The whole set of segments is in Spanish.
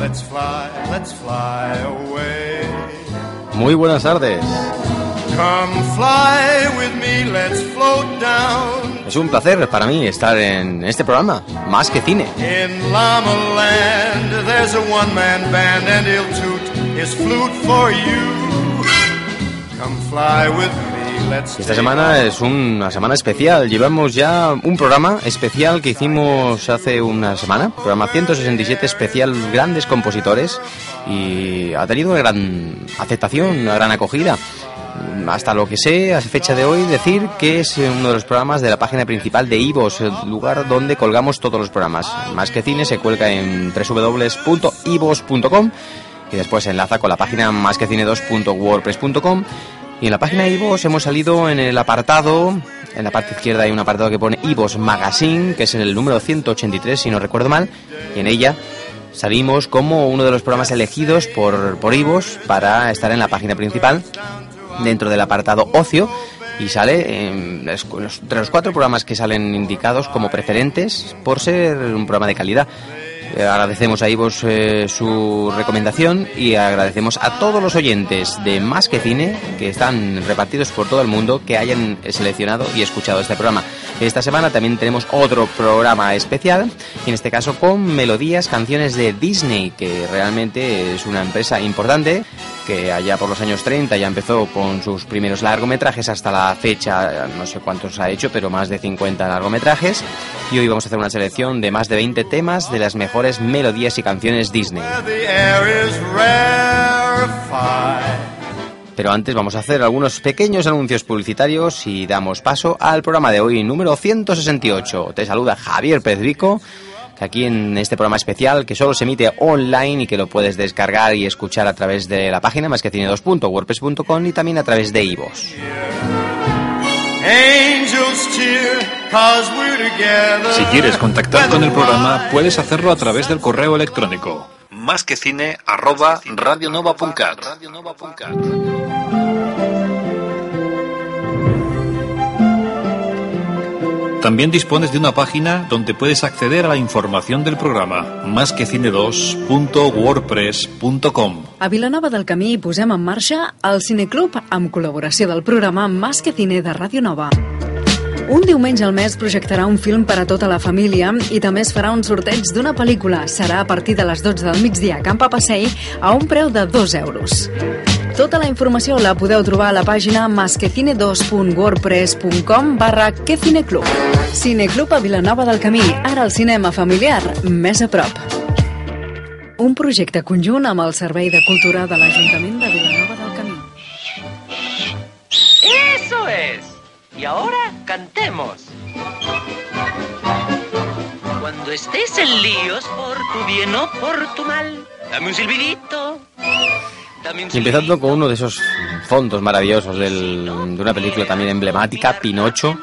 let's fly, let's fly away. Muy buenas tardes. Come fly with me, let's float down Es un placer para mí estar en este programa, Más que Cine. In Llama Land, there's a one-man band and he'll toot his flute for you. Come fly with me, Esta semana es una semana especial. Llevamos ya un programa especial que hicimos hace una semana, programa 167 especial Grandes Compositores, y ha tenido una gran aceptación, una gran acogida. Hasta lo que sé, a fecha de hoy, decir que es uno de los programas de la página principal de Ivos, el lugar donde colgamos todos los programas. Más que cine se cuelga en www.ivos.com y después se enlaza con la página másquecine2.wordpress.com y en la página de Ivos hemos salido en el apartado, en la parte izquierda hay un apartado que pone Ivos Magazine, que es el número 183 si no recuerdo mal, y en ella salimos como uno de los programas elegidos por, por Ivos para estar en la página principal dentro del apartado ocio y sale en entre los cuatro programas que salen indicados como preferentes por ser un programa de calidad. Eh, agradecemos a Ivos eh, su recomendación y agradecemos a todos los oyentes de Más que Cine que están repartidos por todo el mundo que hayan seleccionado y escuchado este programa. Esta semana también tenemos otro programa especial, en este caso con melodías, canciones de Disney, que realmente es una empresa importante que allá por los años 30 ya empezó con sus primeros largometrajes hasta la fecha, no sé cuántos ha hecho, pero más de 50 largometrajes. Y hoy vamos a hacer una selección de más de 20 temas de las mejores melodías y canciones Disney. Pero antes vamos a hacer algunos pequeños anuncios publicitarios y damos paso al programa de hoy, número 168. Te saluda Javier Pedrico, aquí en este programa especial que solo se emite online y que lo puedes descargar y escuchar a través de la página más que tiene 2.wordpress.com y también a través de iVoox. Si quieres contactar con el programa, puedes hacerlo a través del correo electrónico más que cine arroba radionova.cat. También dispones de una página donde puedes acceder a la información del programa másque2.wordpress.com. A Vilanova del Camí posem en marxa el Cineclub amb col·laboració del programa Más que Cine de Ràdio Nova. Un diumenge al mes projectarà un film per a tota la família i també es farà un sorteig d'una pel·lícula. Serà a partir de les 12 del migdia a Camp Passeig a un preu de 2 euros. Tota la informació la podeu trobar a la pàgina masquecine2.wordpress.com barra quecineclub. Cineclub a Vilanova del Camí, ara el cinema familiar, més a prop. Un projecte conjunt amb el Servei de Cultura de l'Ajuntament de Vilanova Y ahora cantemos. Cuando estés en líos por tu bien o por tu mal, dame un silbidito. Empezando con uno de esos fondos maravillosos del- de una película también emblemática, Pinocho,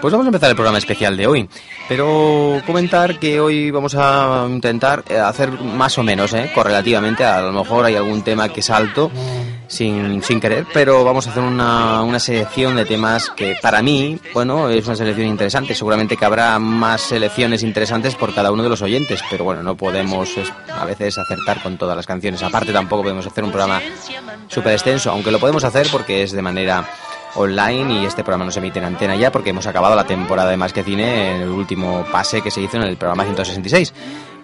pues vamos a empezar el programa especial de hoy. Pero comentar que hoy vamos a intentar eh, hacer más o menos, eh, correlativamente, a lo mejor hay algún tema que salto sin, sin querer, pero vamos a hacer una, una selección de temas que para mí, bueno, es una selección interesante. Seguramente que habrá más selecciones interesantes por cada uno de los oyentes, pero bueno, no podemos es- a veces acertar con todas las canciones. Aparte tampoco podemos hacer un programa súper extenso, aunque lo podemos hacer porque es de manera online y este programa no se emite en antena ya porque hemos acabado la temporada de Más que Cine en el último pase que se hizo en el programa 166.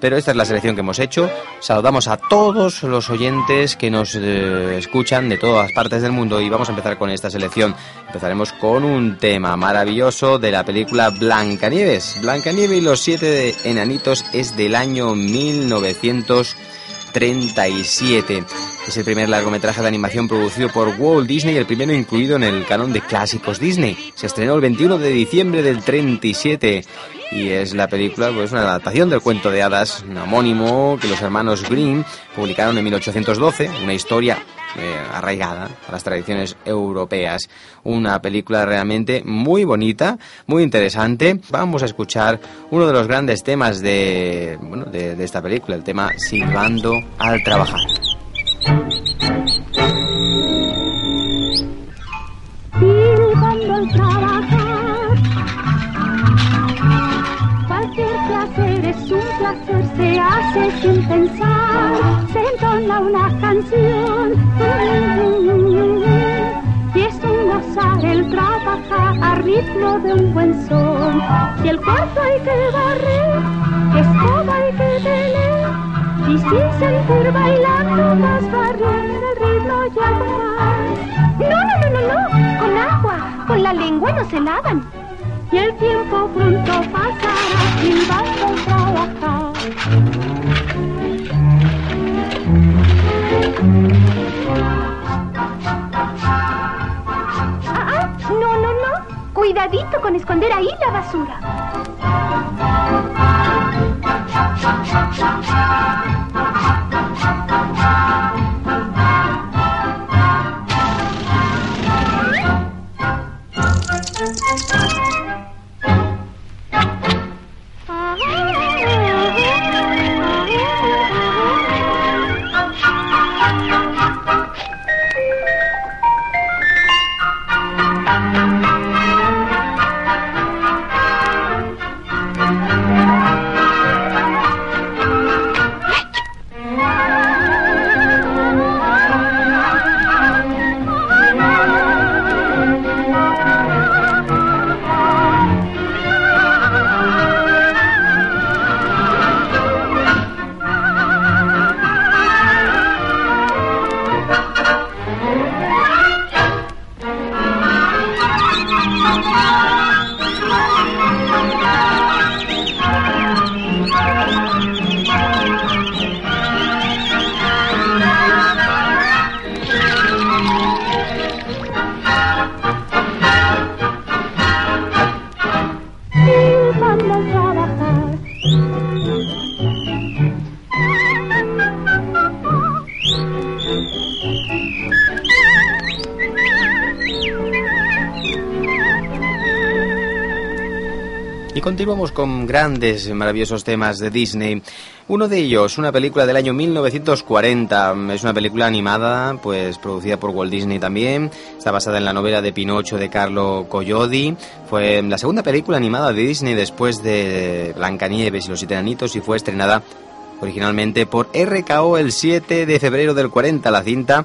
pero esta es la selección que hemos hecho. Saludamos a todos los oyentes que nos eh, escuchan de todas partes del mundo y vamos a empezar con esta selección. Empezaremos con un tema maravilloso de la película Blancanieves. Blancanieves y los siete enanitos es del año 1937. Es el primer largometraje de animación producido por Walt Disney y el primero incluido en el canon de clásicos Disney. Se estrenó el 21 de diciembre del 37 y es la película, pues una adaptación del cuento de hadas homónimo que los hermanos Grimm publicaron en 1812, una historia eh, arraigada a las tradiciones europeas. Una película realmente muy bonita, muy interesante. Vamos a escuchar uno de los grandes temas de, bueno, de, esta película, el tema Silbando al trabajar. Al trabajar. Hace sin pensar. Se entona una canción. Y es un gozar el trabajar a ritmo de un buen son. Si el cuarto hay que barrer, escoba hay que tener. Y sin sentir bailando vas barriendo el ritmo y al. No, no, no, no, no, con agua, con la lengua no se lavan. Y el tiempo pronto pasará sin vas trabajar. Ah, ah, no, no, no. Cuidadito con esconder ahí la basura. Continuamos con grandes, maravillosos temas de Disney. Uno de ellos, una película del año 1940, es una película animada, pues producida por Walt Disney también. Está basada en la novela de Pinocho de Carlo Collodi. Fue la segunda película animada de Disney después de Blancanieves y los siete enanitos y fue estrenada originalmente por RKO el 7 de febrero del 40. La cinta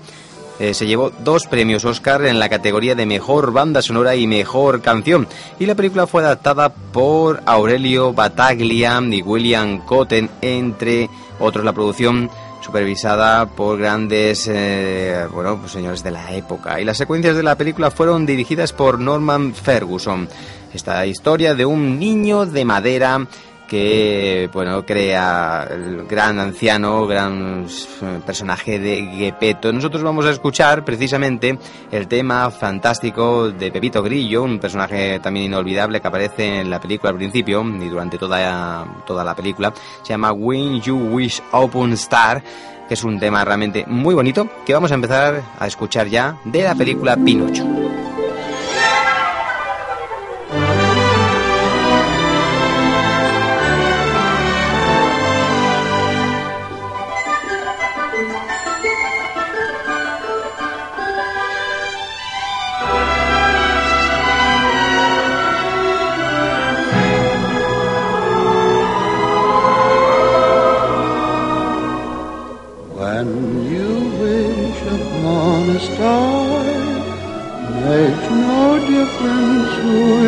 eh, se llevó dos premios Oscar en la categoría de Mejor Banda Sonora y Mejor Canción. Y la película fue adaptada por Aurelio Bataglia y William Cotten, entre otros. La producción supervisada por grandes eh, bueno, pues señores de la época. Y las secuencias de la película fueron dirigidas por Norman Ferguson. Esta historia de un niño de madera que bueno crea el gran anciano, gran eh, personaje de Gepetto. Nosotros vamos a escuchar precisamente el tema fantástico de Pepito Grillo, un personaje también inolvidable que aparece en la película al principio y durante toda, toda la película. Se llama When You Wish Open Star, que es un tema realmente muy bonito que vamos a empezar a escuchar ya de la película Pinocho.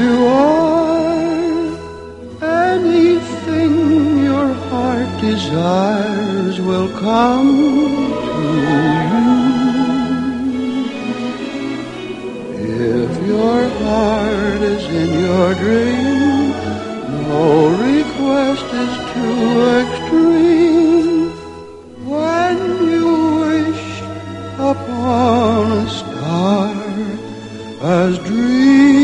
you are. Anything your heart desires will come to you. If your heart is in your dream, no request is too extreme. When you wish upon a star as dreams.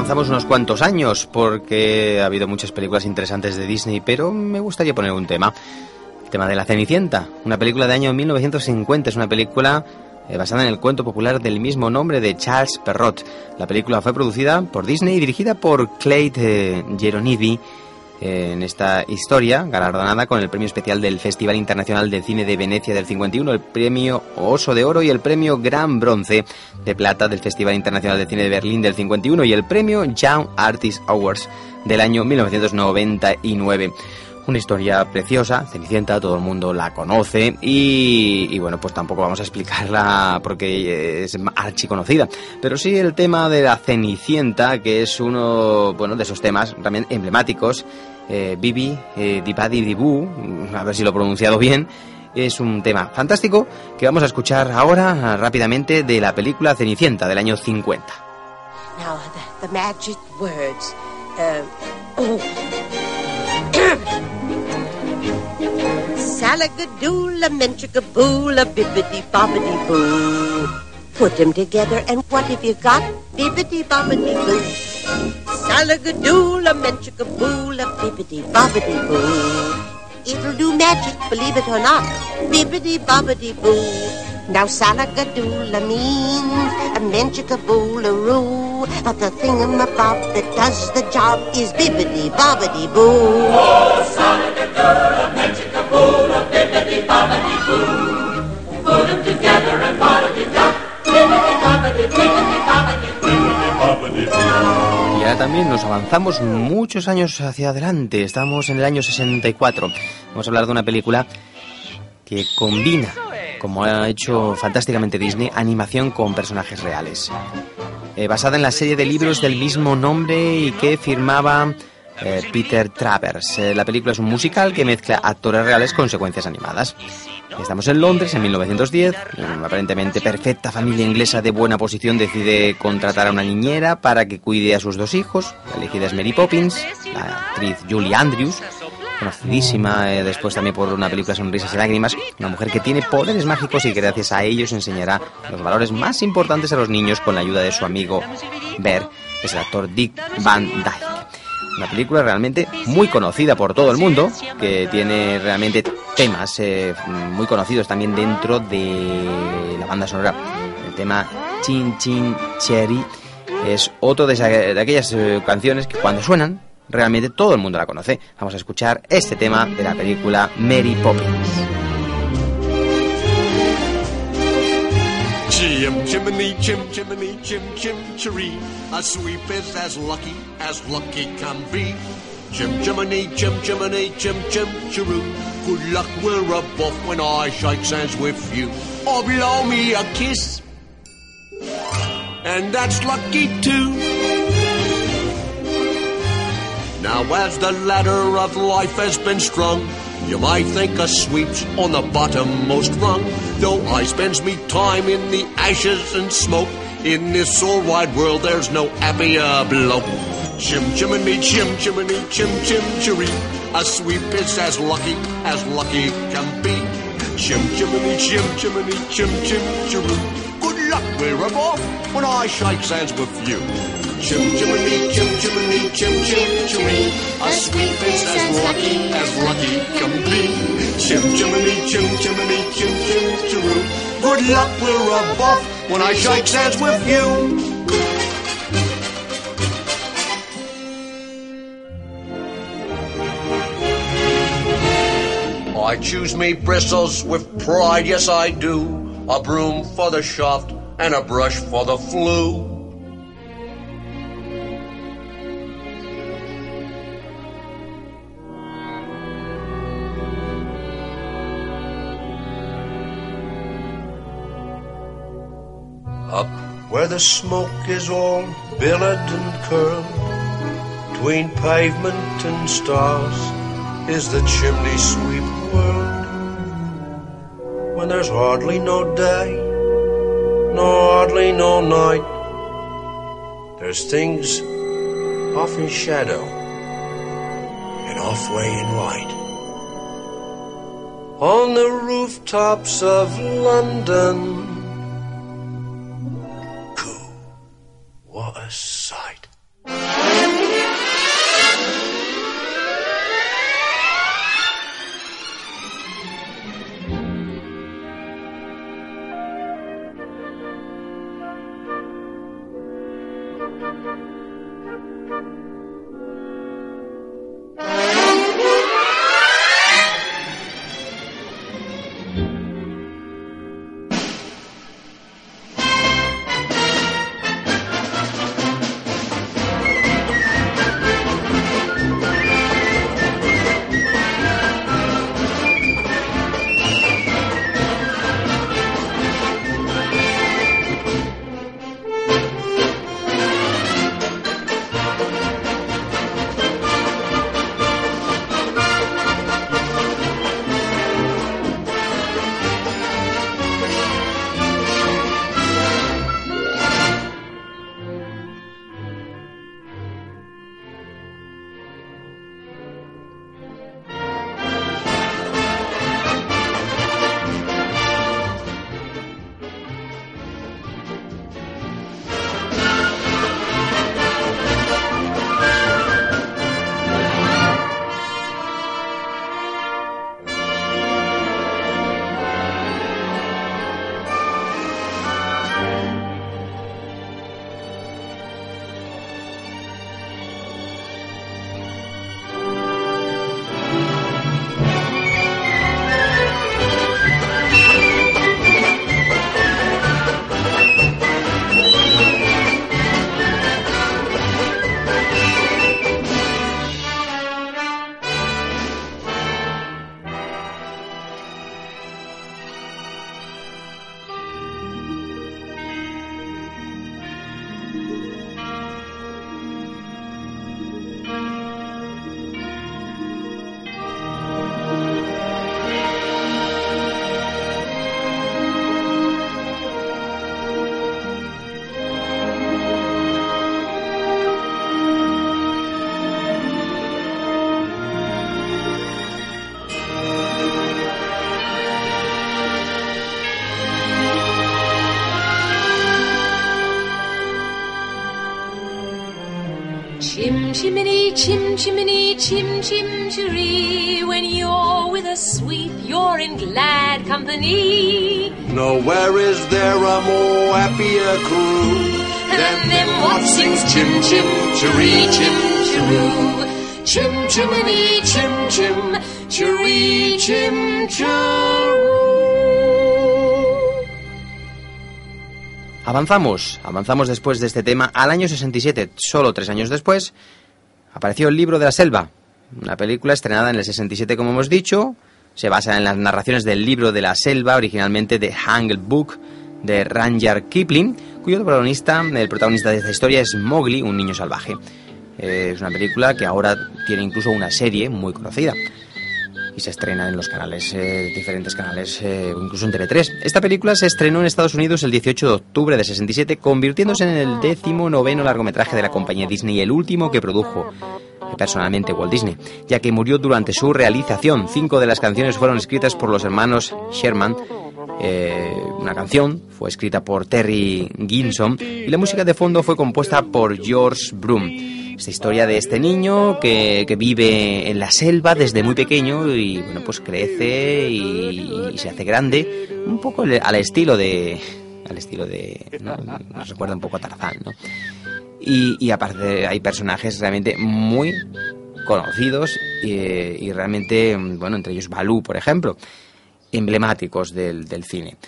Avanzamos unos cuantos años porque ha habido muchas películas interesantes de Disney, pero me gustaría poner un tema. El tema de La Cenicienta, una película de año 1950, es una película eh, basada en el cuento popular del mismo nombre de Charles Perrault. La película fue producida por Disney y dirigida por Clyde eh. En esta historia, galardonada con el premio especial del Festival Internacional de Cine de Venecia del 51, el premio Oso de Oro y el premio Gran Bronce de Plata del Festival Internacional de Cine de Berlín del 51 y el premio Young Artist Awards del año 1999. Una historia preciosa, Cenicienta, todo el mundo la conoce y, y, bueno, pues tampoco vamos a explicarla porque es archiconocida. Pero sí el tema de la Cenicienta, que es uno, bueno, de esos temas también emblemáticos. Eh, Bibi, eh, Dipadi Dibu, a ver si lo he pronunciado bien, es un tema fantástico que vamos a escuchar ahora rápidamente de la película Cenicienta del año 50. Now, the, the magic words. Uh, oh. Salagadoola, menchikaboola, bibbidi bobbidi boo. Put them together, and what have you got? Bibbidi bobbidi boo. Salagadoola, menchikaboola, bibbidi bobbidi boo. It'll do magic, believe it or not. Bibbidi bobbidi boo. Now Salagadoola means a menchikaboola-roo. But the thingamabob that does the job is bibbidi bobbidi boo. Oh, Y ahora también nos avanzamos muchos años hacia adelante. Estamos en el año 64. Vamos a hablar de una película que combina, como ha hecho fantásticamente Disney, animación con personajes reales. Eh, basada en la serie de libros del mismo nombre y que firmaba eh, Peter Travers. Eh, la película es un musical que mezcla actores reales con secuencias animadas. Estamos en Londres en 1910. Una aparentemente perfecta familia inglesa de buena posición decide contratar a una niñera para que cuide a sus dos hijos. La elegida es Mary Poppins, la actriz Julie Andrews. conocidísima eh, después también por una película Sonrisas y Lágrimas, una mujer que tiene poderes mágicos y que gracias a ellos enseñará los valores más importantes a los niños con la ayuda de su amigo que es el actor Dick Van Dyke. Una película realmente muy conocida por todo el mundo, que tiene realmente temas eh, muy conocidos también dentro de la banda sonora. El tema Chin Chin Cherry es otro de, de aquellas eh, canciones que cuando suenan realmente todo el mundo la conoce. Vamos a escuchar este tema de la película Mary Poppins. Chim chimney, chim chimney, chim chim chiree. A sweep is as lucky as lucky can be. Chim chimney, chim chimney, chim chim chiroo. Good luck we're above when I shake hands with you. Or blow me a kiss. And that's lucky too. Now as the ladder of life has been strung, you might think a sweep's on the bottommost rung. Though I spends me time in the ashes and smoke, in this all wide world there's no happier bloke. Chim chimney, chim chimney, chim chim chiree. A sweep is as lucky as lucky can be. Chim chimney, chim chimney, chim chim chiroo. Good luck we're above when I shake hands with you. Chim chimney, chim chimney, chim chim chiree. A sweep is as lucky as lucky can be. Chim chimney, chim chimney, chim chim chiroo. Good luck we're above when I shake hands with you. I choose me bristles with pride, yes I do. A broom for the shaft and a brush for the flue. Up where the smoke is all billowed and curled, between pavement and stars is the chimney sweep world. When there's hardly no day, nor hardly no night, there's things off in shadow and off way in light. On the rooftops of London, Coo, what a sight. Chimney, chim chim chiree. When you're with a sweet, you're in glad company. Nowhere is there a more happier crew than them what sings chim chim chiree, chim chiroo. Chim chimney, chim chim chiree, chim chiroo. Avanzamos, avanzamos después de este tema al año 67, solo tres años después, apareció El libro de la selva, una película estrenada en el 67 como hemos dicho, se basa en las narraciones del libro de la selva, originalmente de Jungle Book, de Ranger Kipling, cuyo protagonista, el protagonista de esta historia es Mowgli, un niño salvaje. Es una película que ahora tiene incluso una serie muy conocida y se estrena en los canales, eh, diferentes canales, eh, incluso en TV3. Esta película se estrenó en Estados Unidos el 18 de octubre de 67, convirtiéndose en el décimo noveno largometraje de la compañía Disney y el último que produjo personalmente Walt Disney, ya que murió durante su realización. Cinco de las canciones fueron escritas por los hermanos Sherman. Eh, una canción fue escrita por Terry Ginson y la música de fondo fue compuesta por George Broom. Esta historia de este niño que, que vive en la selva desde muy pequeño y bueno pues crece y, se hace grande, un poco al estilo de al estilo de ¿no? nos recuerda un poco a Tarzán, ¿no? Y, y aparte hay personajes realmente muy conocidos y, y, realmente, bueno, entre ellos Balú, por ejemplo, emblemáticos del, del cine.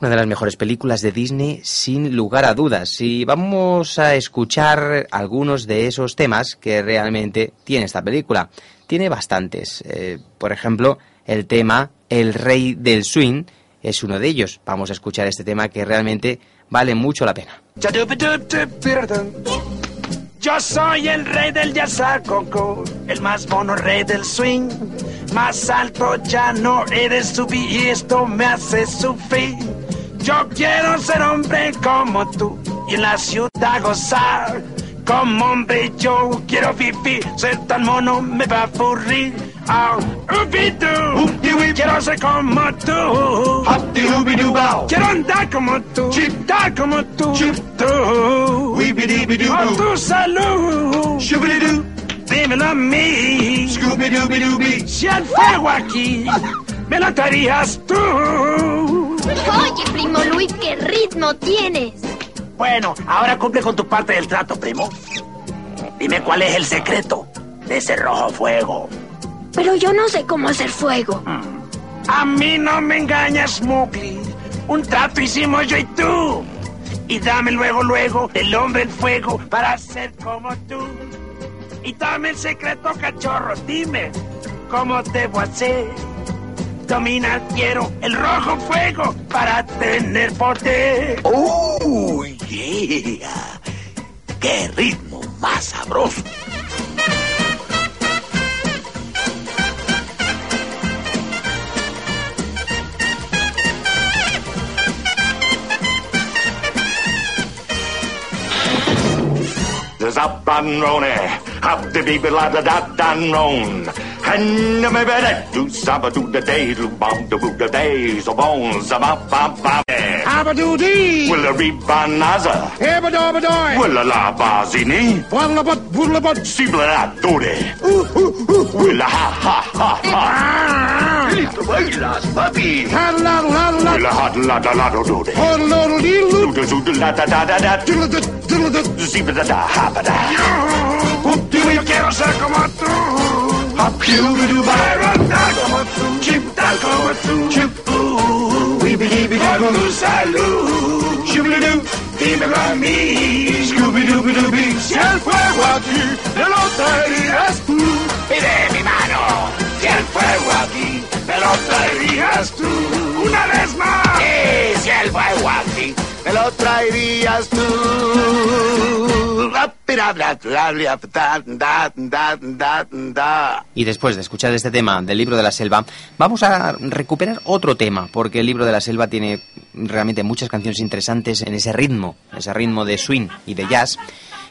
Una de las mejores películas de Disney, sin lugar a dudas. Y vamos a escuchar algunos de esos temas que realmente tiene esta película. Tiene bastantes. Eh, por ejemplo, el tema El Rey del Swing es uno de ellos. Vamos a escuchar este tema que realmente vale mucho la pena. Yo soy el rey del yazacoco, el más mono rey del swing. Más alto ya no de subir y esto me hace sufrir. Yo quiero ser hombre como tú y en la ciudad gozar. Como hombre yo quiero vivir, ser tan mono me va a aburrir. Oh, ubidu, quiero ser como tú. Quiero andar como tú, dar como tú. Tú, por tu salud. Dímelo a mí. Si el fuego aquí me lo traerías tú. Oye, primo Luis, ¿qué ritmo tienes? Bueno, ahora cumple con tu parte del trato, primo. Dime cuál es el secreto de ese rojo fuego. Pero yo no sé cómo hacer fuego. A mí no me engañas, Mowgli. Un trato hicimos yo y tú. Y dame luego, luego, el hombre el fuego para ser como tú. Y dame el secreto, cachorro. Dime, ¿cómo debo hacer? Dominar quiero el rojo fuego para tener poder. ¡Oh, yeah! ¡Qué ritmo más sabroso! Up and rone, up the baby la da da da ron. And the baby that do saba do the day, do bum the boot the days, the bones, the bum bum bum. Abadoo-dee! Will a rebanaza? Ebadobadoi! Will a la bazini? Wallabat, woodlabat! Sibla la dore. Will a ha ha ha ha. Listo bailas, papi. Will a hot la da la do dore. Do the do the la da da da da. Zibla da yo quiero ser como tú. Chip, como tú. Chip. Dímelo a mí. Scooby-Dooby-Dooby. Si el fuego aquí me lo traerías tú. Pide mi mano. Si el me lo tú. Una vez más. Sí, si el fuego aquí me lo traerías tú. Y después de escuchar este tema del libro de la selva, vamos a recuperar otro tema, porque el libro de la selva tiene realmente muchas canciones interesantes en ese ritmo, ese ritmo de swing y de jazz.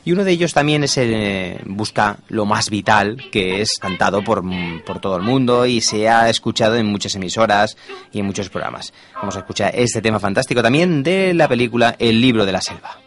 Y uno de ellos también es el eh, Busca lo más vital, que es cantado por, por todo el mundo y se ha escuchado en muchas emisoras y en muchos programas. Vamos a escuchar este tema fantástico también de la película El libro de la selva.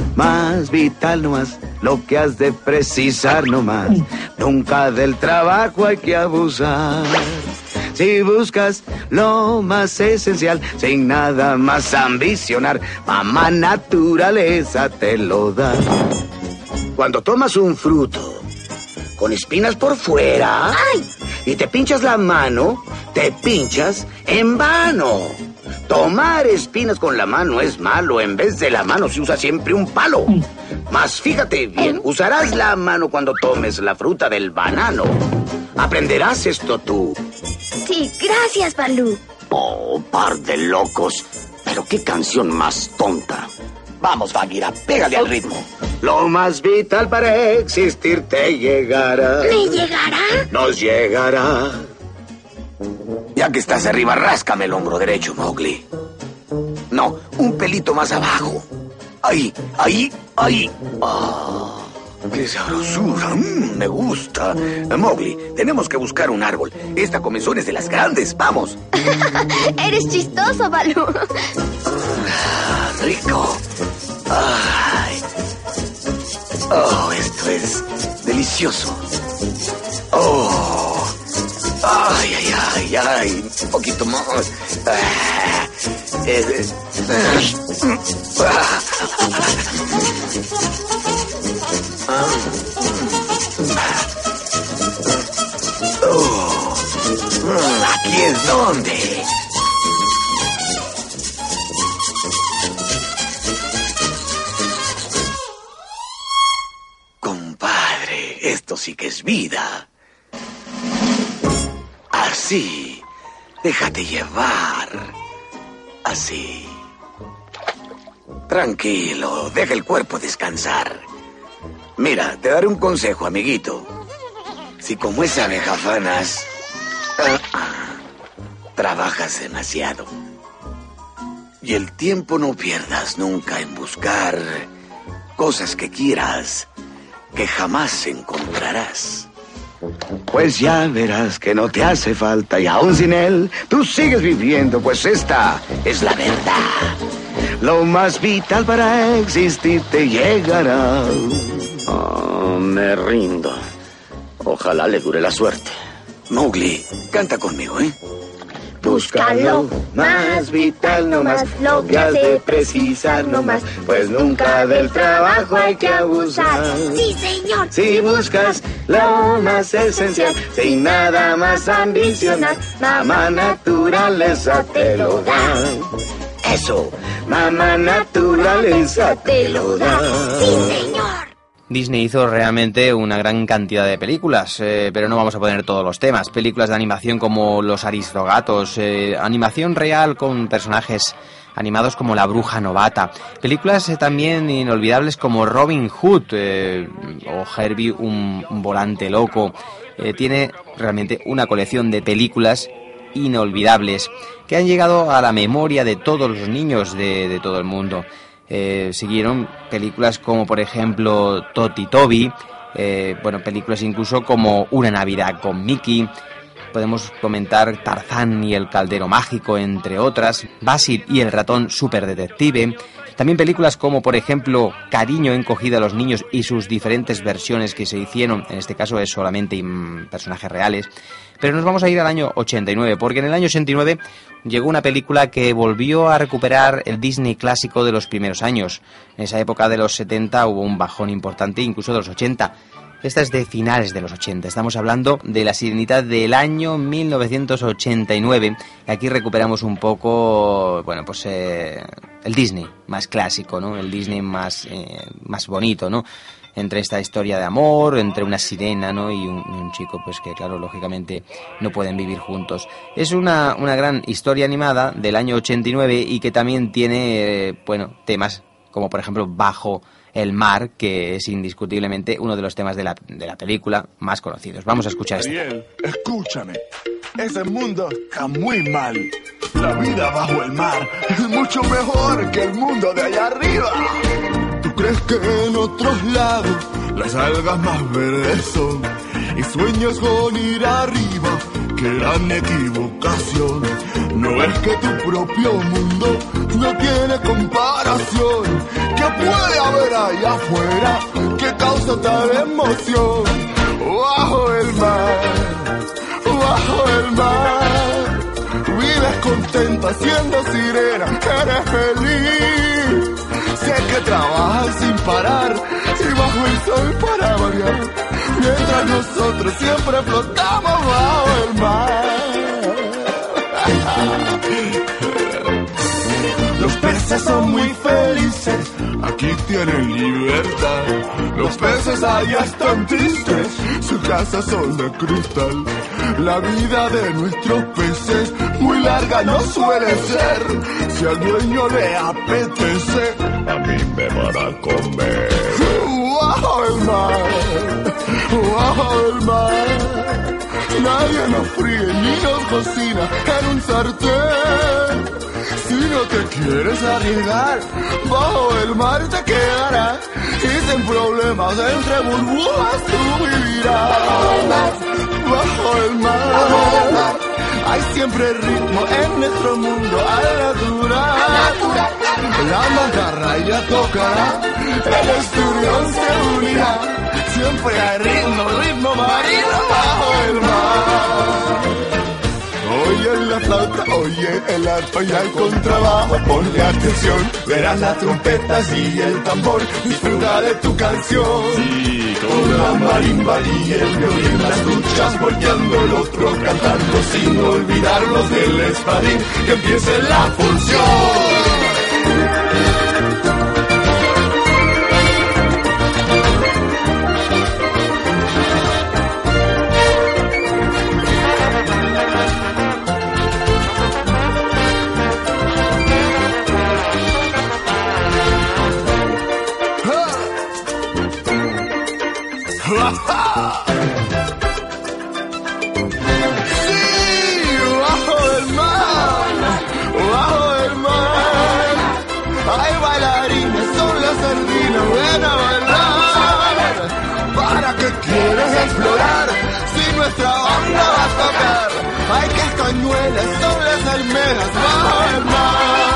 más vital nomás, lo que has de precisar nomás. Nunca del trabajo hay que abusar. Si buscas lo más esencial, sin nada más ambicionar, mamá naturaleza te lo da. Cuando tomas un fruto con espinas por fuera y te pinchas la mano, te pinchas en vano. Tomar espinas con la mano es malo. En vez de la mano se usa siempre un palo. Mas fíjate bien, usarás la mano cuando tomes la fruta del banano. Aprenderás esto tú. Sí, gracias, Balú. Oh, par de locos. Pero qué canción más tonta. Vamos, Bagheera, pégale al ritmo. Lo más vital para existir te llegará. ¿Me llegará? Nos llegará. Ya que estás arriba, ráscame el hombro derecho, Mowgli. No, un pelito más abajo. Ahí, ahí, ahí. Ah, ¡Qué sabrosura! Mm, me gusta. Mowgli, tenemos que buscar un árbol. Esta comezón es de las grandes. ¡Vamos! Eres chistoso, Balú. Ah, rico. Ay. Oh, esto es delicioso. Oh. Ay, ay, ay, ay. Un poquito más. Oh. Aquí es donde. Compadre, esto sí que es vida. Así. Déjate llevar. Así. Tranquilo, deja el cuerpo descansar. Mira, te daré un consejo, amiguito. Si como es abejafanas, ah, ah, trabajas demasiado. Y el tiempo no pierdas nunca en buscar cosas que quieras, que jamás encontrarás. Pues ya verás que no te hace falta y aún sin él, tú sigues viviendo, pues esta es la verdad. Lo más vital para existir te llegará. Oh, me rindo. Ojalá le dure la suerte. Mowgli, canta conmigo, ¿eh? Búscalo más vital nomás, lo que has de precisar nomás, pues nunca del trabajo hay que abusar. Sí, señor. Si buscas lo más esencial, sin nada más ambicionar, mamá naturaleza te lo da. Eso, mamá naturaleza te lo da. Sí, señor. Disney hizo realmente una gran cantidad de películas, eh, pero no vamos a poner todos los temas. Películas de animación como Los Aristogatos, eh, animación real con personajes animados como La Bruja Novata, películas eh, también inolvidables como Robin Hood eh, o Herbie, un, volante loco. Eh, tiene realmente una colección de películas inolvidables que han llegado a la memoria de todos los niños de, todo el mundo. Siguieron películas como por ejemplo Toti Toby, bueno, películas incluso como Una Navidad con Mickey, podemos comentar Tarzán y el Caldero Mágico, entre otras, Basil y el ratón superdetective, también películas como por ejemplo Cariño encogida a los niños y sus diferentes versiones que se hicieron, en este caso es solamente mm, personajes reales, pero nos vamos a ir al año 89, porque en el año 89 llegó una película que volvió a recuperar el Disney clásico de los primeros años. En esa época de los 70 hubo un bajón importante, incluso de los 80. Esta es de finales de los 80. Estamos hablando de la sirenita del año 1989. Aquí recuperamos un poco, bueno, pues eh, el Disney más clásico, ¿no? El Disney más, eh, más bonito, ¿no? Entre esta historia de amor, entre una sirena, ¿no? Y un, un chico, pues que claro, lógicamente no pueden vivir juntos. Es una, una gran historia animada del año 89 y que también tiene, eh, bueno, temas como por ejemplo Bajo el mar, que es indiscutiblemente uno de los temas de la, de la película más conocidos. Vamos a escuchar esto. Ariel, escúchame. Ese mundo está muy mal. La vida bajo el mar es mucho mejor que el mundo de allá arriba. ¿Tú crees que en otros lados las algas más verdes son? Y sueñas con ir arriba, gran equivocación. No es que tu propio mundo no tiene comparación. ¿Qué puede haber allá afuera que causa tal emoción? Bajo el mar, bajo el mar. Vives contenta siendo sirena, eres feliz. Sé que trabajas sin parar y bajo el sol para variar. Mientras nosotros siempre flotamos bajo el mar. Los peces son muy felices, aquí tienen libertad. Los peces allá están tristes, su casa son de cristal. La vida de nuestros peces muy larga no suele ser. Si al dueño le apetece, a mí me van a comer. ¡Bajo el mar! ¡Bajo el mar! Nadie nos fríe ni nos cocina en un sartén. Si no te quieres arriesgar, bajo el mar te quedarás. Y sin problemas entre burbujas tú vivirás. Bajo el mar, hay siempre ritmo en nuestro mundo al natural. La mantarraya tocará, el esturión se unirá. Siempre hay ritmo, ritmo marino bajo el mar. Oye la flauta, oye el arpa y el contrabajo, ponle atención, verás las trompetas y el tambor, disfruta de tu canción. Sí, con la marimba y el violín, las escuchas volteando el otro cantando, sin olvidarnos del espadín, que empiece la función. Hay castañuelas, son las almejas, bajo el mar.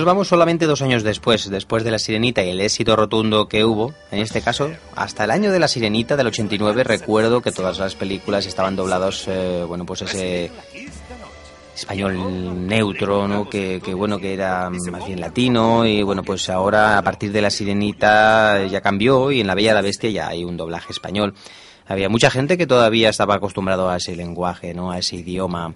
Nos vamos solamente dos años después, después de La Sirenita y el éxito rotundo que hubo, en este caso, hasta el año de La Sirenita del 89, recuerdo que todas las películas estaban doblados, eh, bueno, pues ese español neutro, ¿no? Que, que, bueno, que era más bien latino y bueno, pues ahora a partir de La Sirenita ya cambió y en La Bella y la Bestia ya hay un doblaje español. Había mucha gente que todavía estaba acostumbrado a ese lenguaje, ¿no? A ese idioma,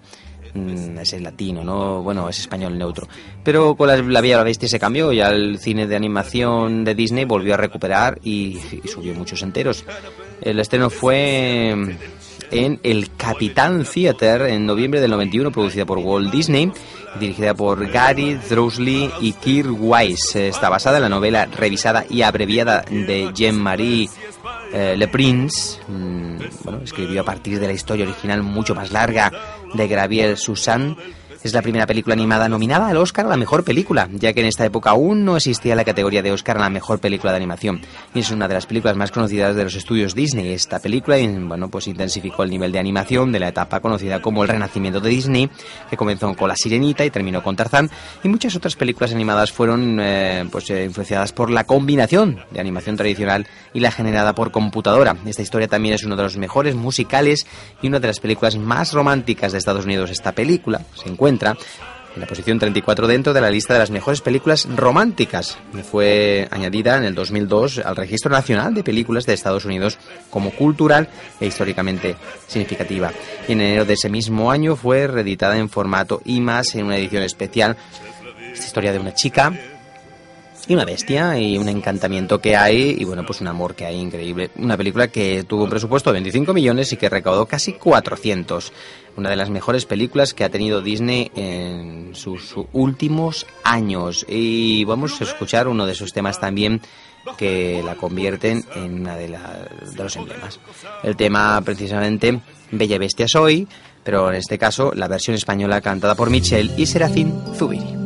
mm, ese latino, ¿no? Bueno, ese español neutro. Pero con la, la Bella la Bestia se cambió y el cine de animación de Disney volvió a recuperar y, subió muchos enteros. El estreno fue en el Capitán Theater en noviembre del 91, producida por Walt Disney, dirigida por Gary Drousley y Kirk Wise. Está basada en la novela revisada y abreviada de Jean-Marie eh, Le Prince. Mm, bueno, escribió a partir de la historia original mucho más larga de Gabriel Susan. Es la primera película animada nominada al Oscar a la mejor película, ya que en esta época aún no existía la categoría de Oscar a la mejor película de animación. Y es una de las películas más conocidas de los estudios Disney. Esta película, bueno, pues intensificó el nivel de animación de la etapa conocida como el renacimiento de Disney, que comenzó con La Sirenita y terminó con Tarzán. Y muchas otras películas animadas fueron, eh, pues, eh, influenciadas por la combinación de animación tradicional y la generada por computadora. Esta historia también es uno de los mejores musicales y una de las películas más románticas de Estados Unidos. Esta película se encuentra en la posición 34 dentro de la lista de las mejores películas románticas. Fue añadida en el 2002 al Registro Nacional de Películas de Estados Unidos como cultural e históricamente significativa. Y en enero de ese mismo año fue reeditada en formato IMAX en una edición especial. Esta historia de una chica y una bestia y un encantamiento que hay y bueno pues un amor que hay increíble una película que tuvo un presupuesto de 25 millones y que recaudó casi 400 una de las mejores películas que ha tenido Disney en sus últimos años. Y vamos a escuchar uno de sus temas también que la convierten en una de, de los emblemas. El tema precisamente Bella Bestia Soy pero en este caso la versión española cantada por Michelle y Serafín Zubiri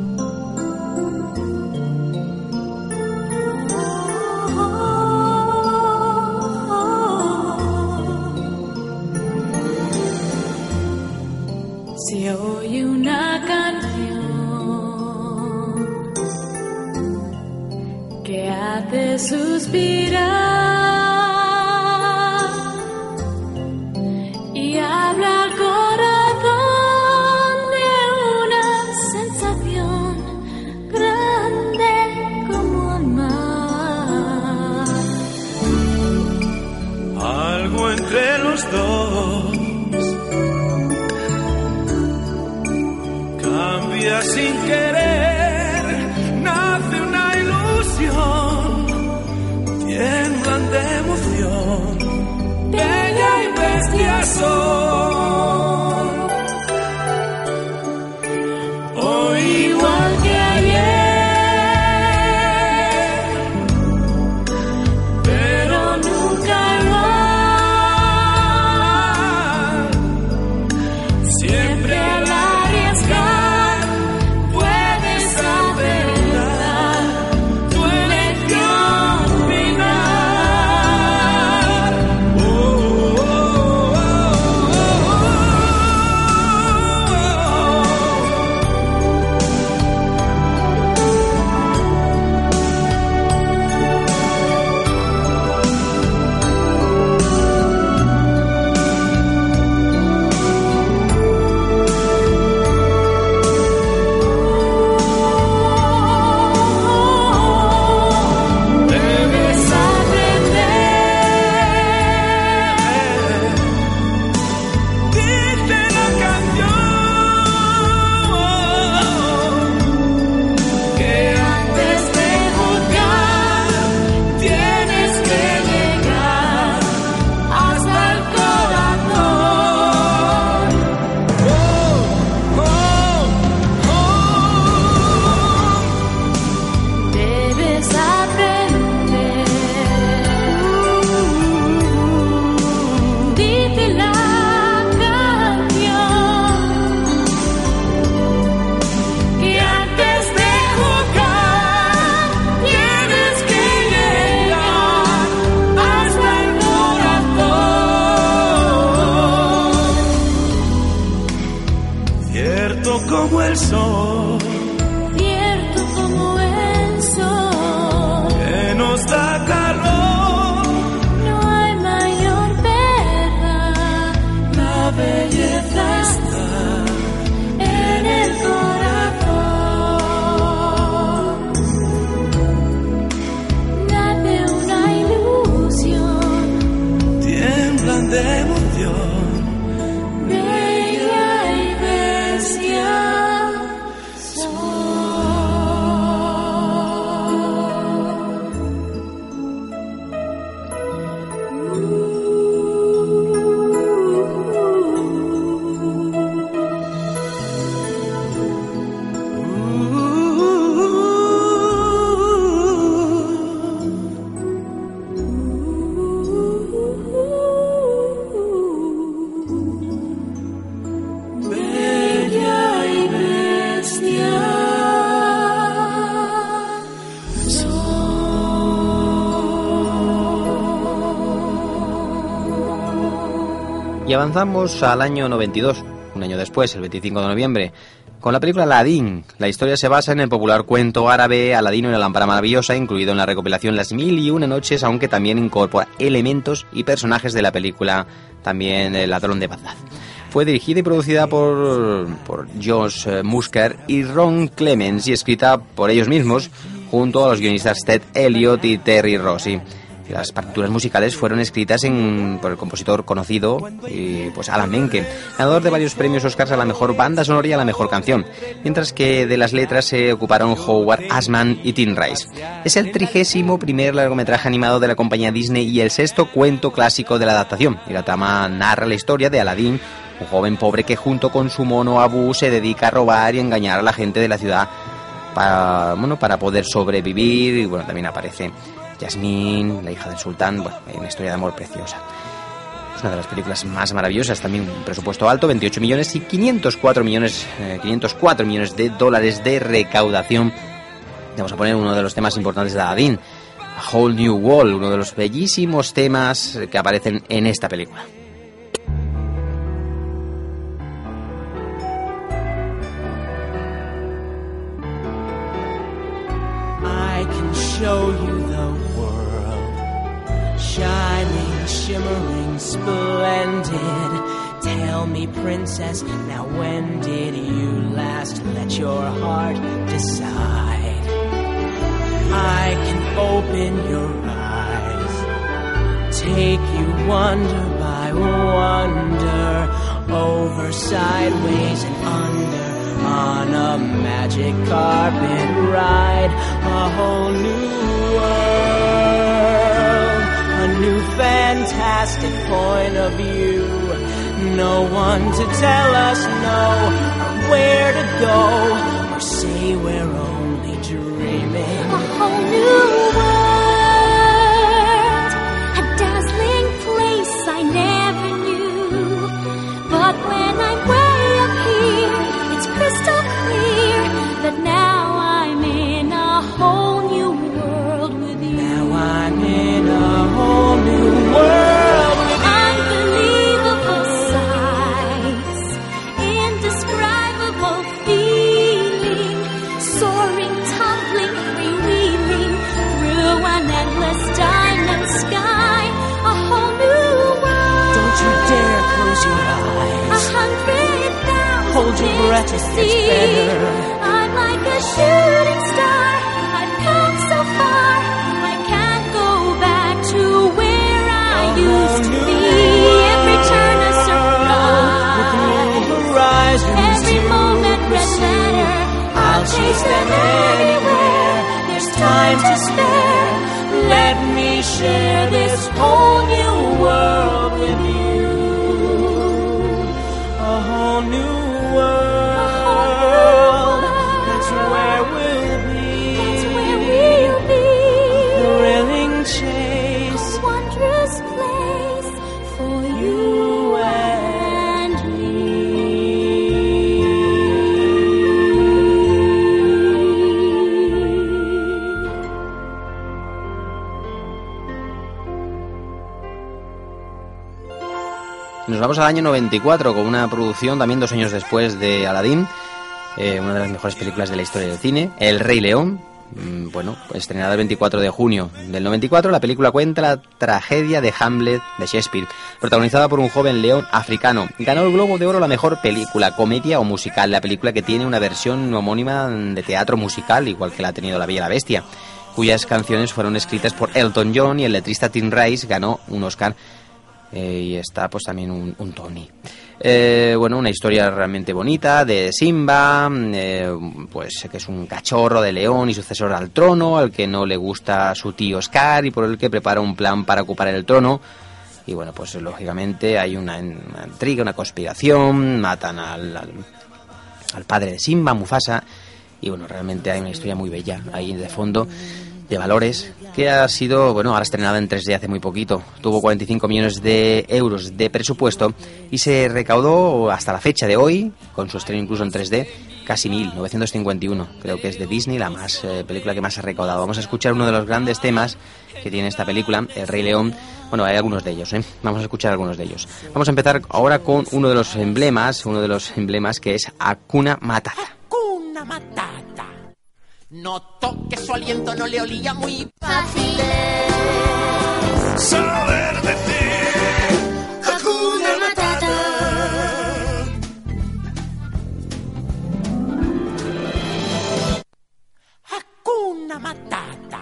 avanzamos al año 92, un año después, el 25 de noviembre, con la película Aladdin. La historia se basa en el popular cuento árabe Aladino y la lámpara maravillosa, incluido en la recopilación Las Mil y Una Noches, aunque también incorpora elementos y personajes de la película, también El ladrón de Bagdad. Fue dirigida y producida por, por Josh eh, Musker y Ron Clemens y escrita por ellos mismos, junto a los guionistas Ted Elliott y Terry Rossi. Las partituras musicales fueron escritas en- por el compositor conocido y, pues Alan Menken, ganador de varios premios Oscars a la mejor banda sonora y a la mejor canción, mientras que de las letras se ocuparon Howard Ashman y Tim Rice. Es el trigésimo primer largometraje animado de la compañía Disney y el sexto cuento clásico de la adaptación, y la trama narra la historia de Aladdin, un joven pobre que junto con su mono Abu se dedica a robar y engañar a la gente de la ciudad para, bueno, para poder sobrevivir y bueno, también aparece Yasmín, la hija del sultán, bueno, una historia de amor preciosa. Es una de las películas más maravillosas, también un presupuesto alto, 28 millones y 504 millones, eh, 504 millones de dólares de recaudación. Vamos a poner uno de los temas importantes de Aladdin, A Whole New World, uno de los bellísimos temas que aparecen en esta película. Shining, shimmering, splendid. Tell me, princess, now when did you last let your heart decide? I can open your eyes, take you wonder by wonder, over, sideways, and under on a magic carpet ride, a whole new world, new fantastic point of view. No one to tell us no, or where to go, or say we're only dreaming. A whole new world, Hold your breath, things it gets better. I'm like a shooting star. I've come so far. I can't go back to where I used to be. Every turn a surprise. horizons Every moment red letter. I'll chase them anywhere. There's time to spare. Let me share this whole Vamos al año 94 con una producción también dos años después de Aladdin, eh, una de las mejores películas de la historia del cine, El Rey León. Mm, Bueno, estrenada el 24 de junio del 94, la película cuenta la tragedia de Hamlet de Shakespeare, protagonizada por un joven león africano. Ganó el Globo de Oro la mejor película, comedia o musical, la película que tiene una versión homónima de teatro musical, igual que la ha tenido La Bella y la Bestia, cuyas canciones fueron escritas por Elton John y el letrista Tim Rice ganó un Oscar eh, y está pues también un, un Tony. Eh, bueno, una historia realmente bonita de Simba, eh, pues que es un cachorro de león y sucesor al trono, al que no le gusta su tío Scar y por el que prepara un plan para ocupar el trono. Y bueno, pues lógicamente hay una, una intriga, una conspiración, matan al, al padre de Simba, Mufasa, y bueno, realmente hay una historia muy bella ahí de fondo de valores que ha sido, bueno, ahora estrenada en 3D hace muy poquito. Tuvo 45 millones de euros de presupuesto y se recaudó hasta la fecha de hoy, con su estreno incluso en 3D, casi 1.951. Creo que es de Disney la más eh, película que más ha recaudado. Vamos a escuchar uno de los grandes temas que tiene esta película, El Rey León. Bueno, hay algunos de ellos, ¿eh? Vamos a escuchar algunos de ellos. Vamos a empezar ahora con uno de los emblemas, uno de los emblemas que es Akuna Matata. Hakuna Matata. Notó que su aliento no le olía muy fácil. Saber decir Hakuna Matata. Hakuna Matata.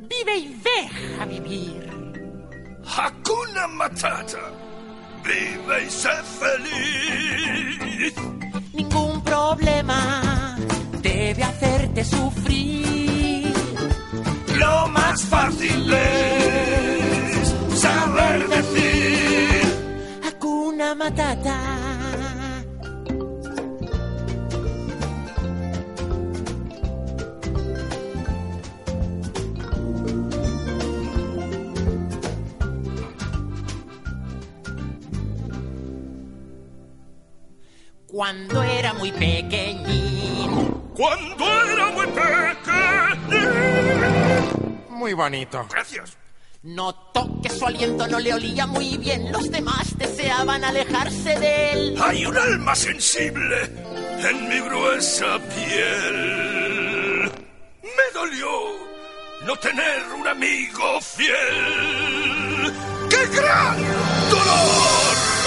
Vive y deja vivir. Hakuna Matata. Vive y sé feliz. Ningún problema debe hacerte sufrir. Lo más fácil es saber decir Hakuna Matata. Cuando era muy pequeñín. Cuando era muy pequeño. Muy bonito. Gracias. Notó que su aliento no le olía muy bien. Los demás deseaban alejarse de él. Hay un alma sensible en mi gruesa piel. Me dolió no tener un amigo fiel. ¡Qué gran dolor!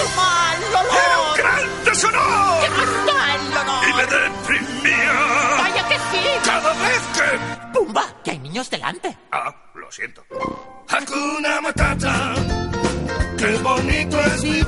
¡Qué mal ¡Era un gran deshonor! ¡Qué mal! Y me deprimía ¡Vaya que sí! cada vez que... ¡Pumba! Que hay niños delante. Ah, lo siento. Hakuna Matata, qué bonito es vivir.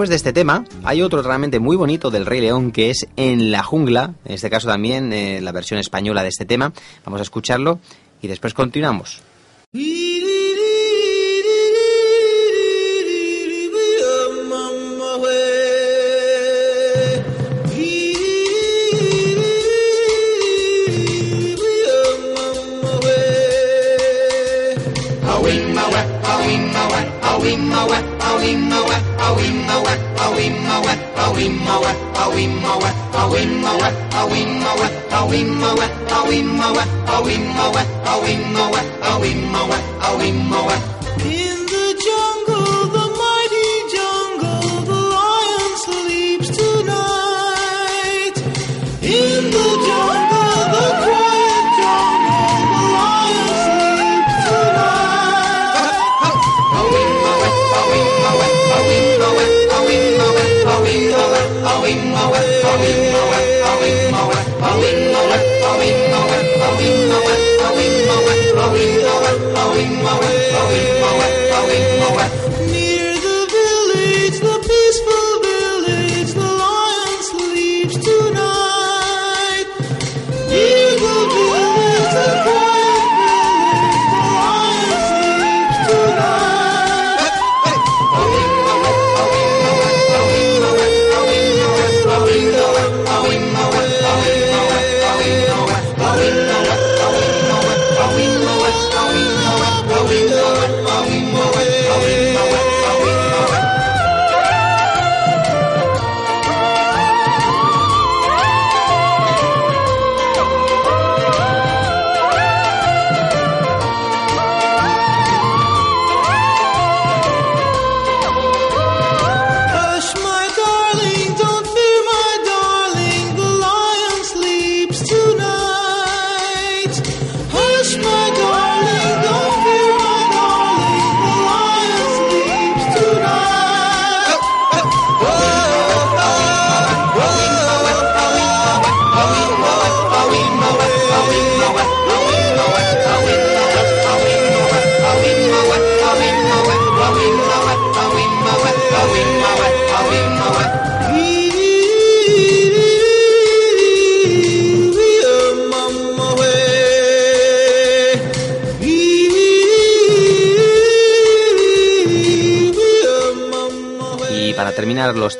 Después de este tema, hay otro realmente muy bonito del Rey León que es En la jungla, en este caso también eh, la versión española de este tema. Vamos a escucharlo y después continuamos. awimmawe awimmawe awimmawe awimmawe awimmawe awimmawe awimmawe awimmawe awimmawe awimmawe away.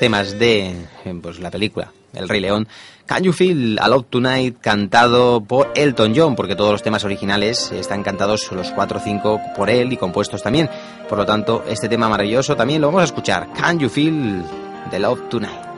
Temas de eh, pues, la película El Rey León, Can You Feel a Love Tonight cantado por Elton John, porque todos los temas originales están cantados los 4 o 5 por él y compuestos también. Por lo tanto, este tema maravilloso también lo vamos a escuchar. Can You Feel the Love Tonight.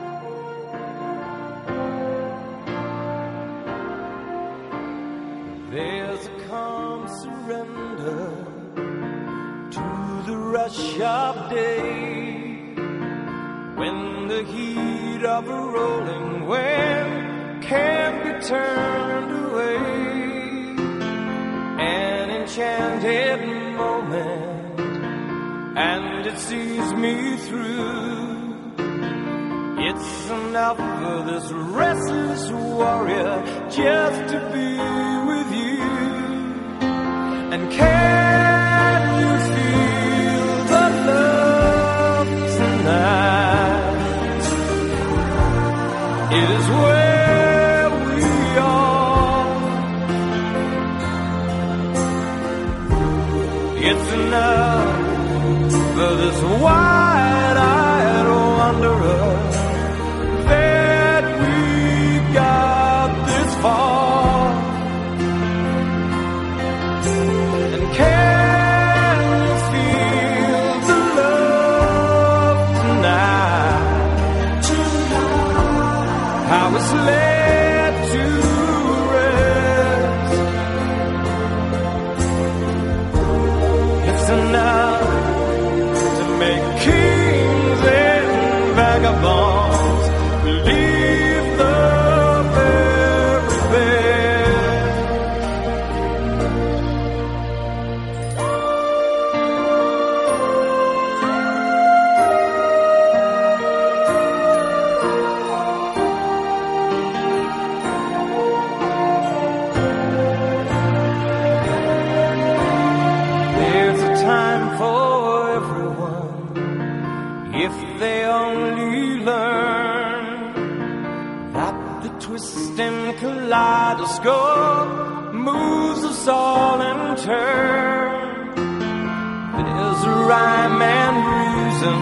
If they only learn that the twisting kaleidoscope moves us all in turn. There's a rhyme and reason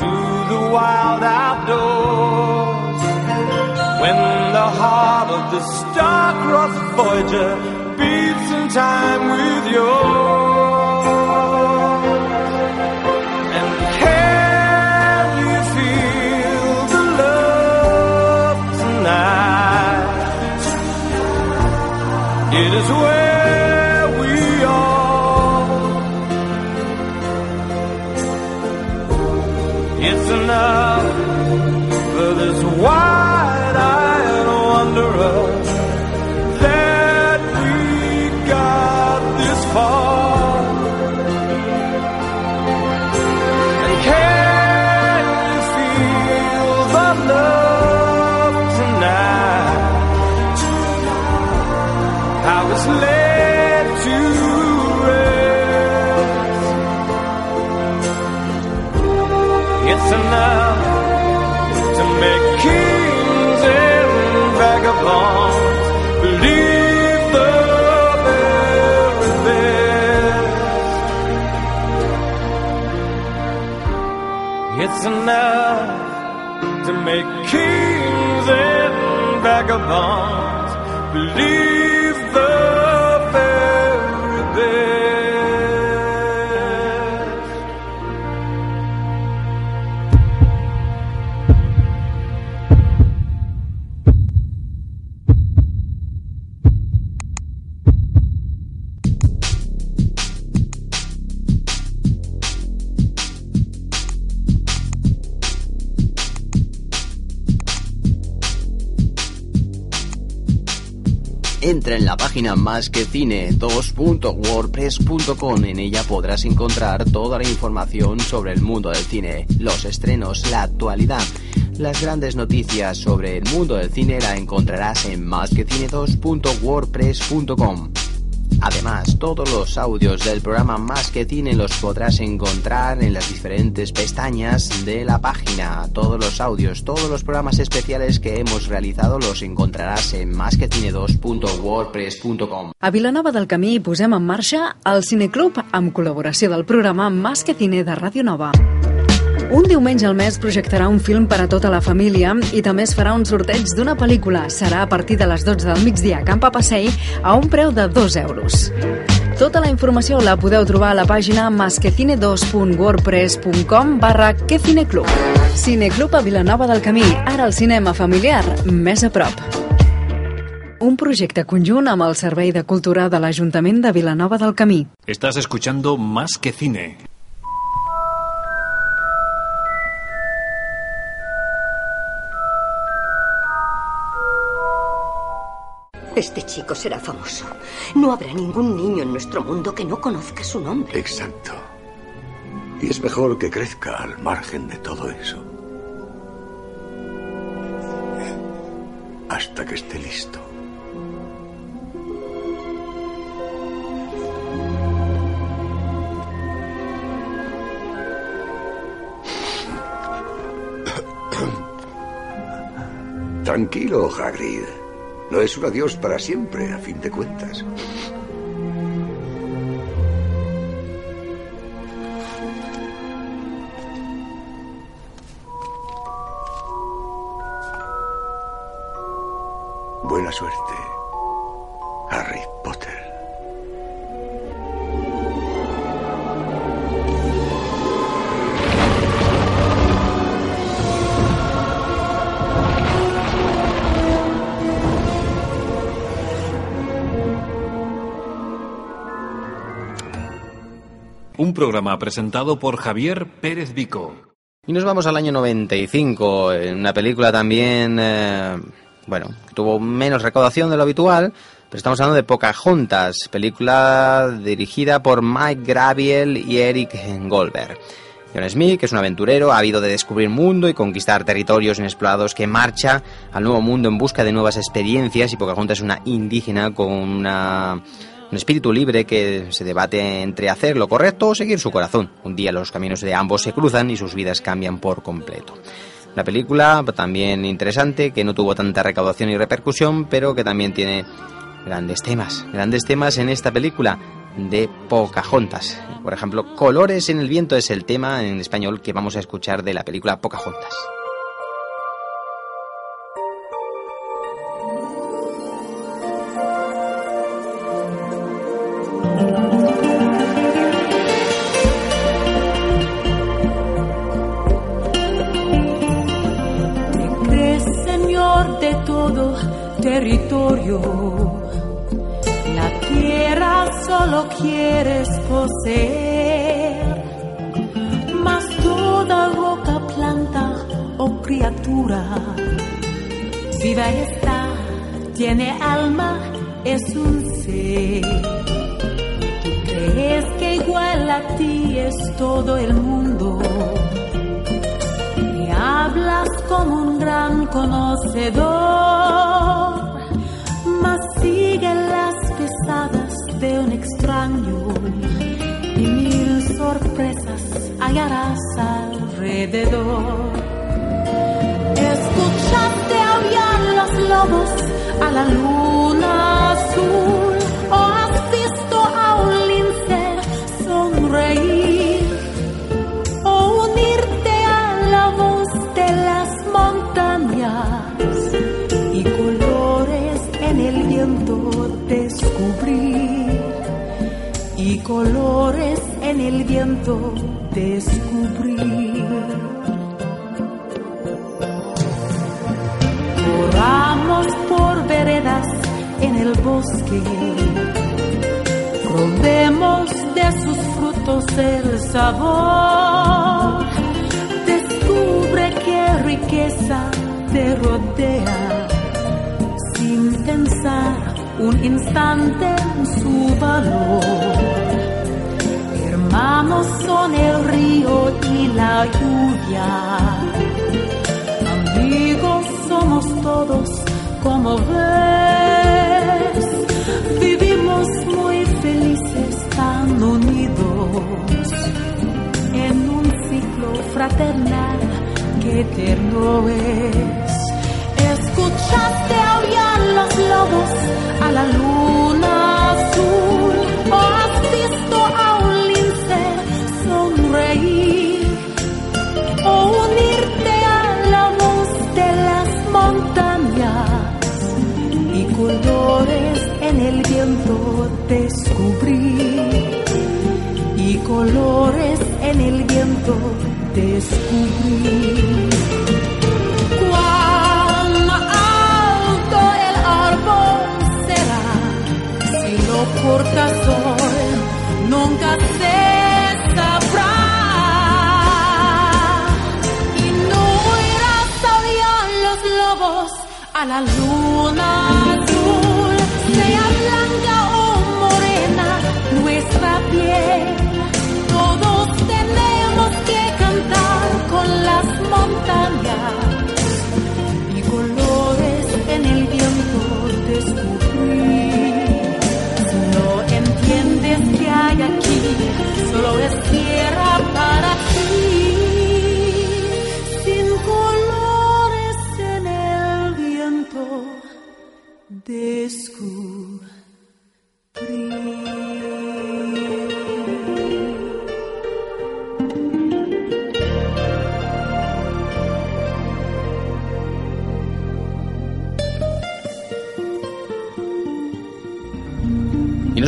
to the wild outdoors when the heart of the star-crossed Voyager beats in time with yours. avant más que cine 2.wordpress.com. En ella podrás encontrar toda la información sobre el mundo del cine, los estrenos, la actualidad. Las grandes noticias sobre el mundo del cine la encontrarás en másquecine2.wordpress.com. Todos los audios del programa Más que Cine los podrás encontrar en las diferentes pestañas de la página. Todos los audios, todos los programas especiales que hemos realizado los encontrarás en másquecine2.wordpress.com. A Vilanova del Camí posem en marxa el Cineclub amb col·laboració del programa Más que Cine de Ràdio Nova. Un diumenge al mes projectarà un film per a tota la família i també es farà un sorteig d'una pel·lícula. Serà a partir de les 12 del migdia a Camp Passei a un preu de 2 euros. Tota la informació la podeu trobar a la pàgina masquecine2.wordpress.com barra quecineclub. Cineclub a Vilanova del Camí, ara el cinema familiar, més a prop. Un projecte conjunt amb el Servei de Cultura de l'Ajuntament de Vilanova del Camí. Estás escuchando Más que Cine. Este chico será famoso. No habrá ningún niño en nuestro mundo que no conozca su nombre. Exacto. Y es mejor que crezca al margen de todo eso. Hasta que esté listo. Tranquilo, Hagrid. No es un adiós para siempre, a fin de cuentas. Programa presentado por Javier Pérez Vico. Y nos vamos al año 95, en una película también, eh, bueno, tuvo menos recaudación de lo habitual, pero estamos hablando de Pocahontas, película dirigida por Mike Graviel y Eric Goldberg. John Smith, que es un aventurero, ávido de descubrir mundo y conquistar territorios inexplorados, que marcha al nuevo mundo en busca de nuevas experiencias, y Pocahontas es una indígena con una un espíritu libre que se debate entre hacer lo correcto o seguir su corazón. Un día los caminos de ambos se cruzan y sus vidas cambian por completo. Una película también interesante que no tuvo tanta recaudación y repercusión, pero que también tiene grandes temas. Grandes temas en esta película de Pocahontas. Por ejemplo, Colores en el viento es el tema en español que vamos a escuchar de la película Pocahontas. Todo territorio. La tierra solo quieres poseer, mas toda roca, planta o criatura viva está, tiene alma, es un ser. Tú crees que igual a ti es todo el mundo hablas como un gran conocedor, mas sigue las pesadas de un extraño y mil sorpresas hallarás alrededor. Escuchaste aullar los lobos a la luna azul o has descubrir y colores en el viento descubrir. Corramos por veredas en el bosque, probemos de sus frutos el sabor. Descubre qué riqueza te rodea, sin pensar un instante en su valor. Hermanos son el río y la lluvia amigos somos todos como ves. Vivimos muy felices tan unidos en un ciclo fraternal que eterno es escuchaste aullar los lobos a la luna azul. O has visto a un lince sonreír o unirte a la voz de las montañas y colores en el viento descubrir y colores en el viento descubrir. Nunca se sabrá. Y no irás hacia los lobos a la luna azul, sea blanca o morena nuestra piel. Todos tenemos que cantar con las montañas solo es tierra para ti. Sin colores en el viento descubrir.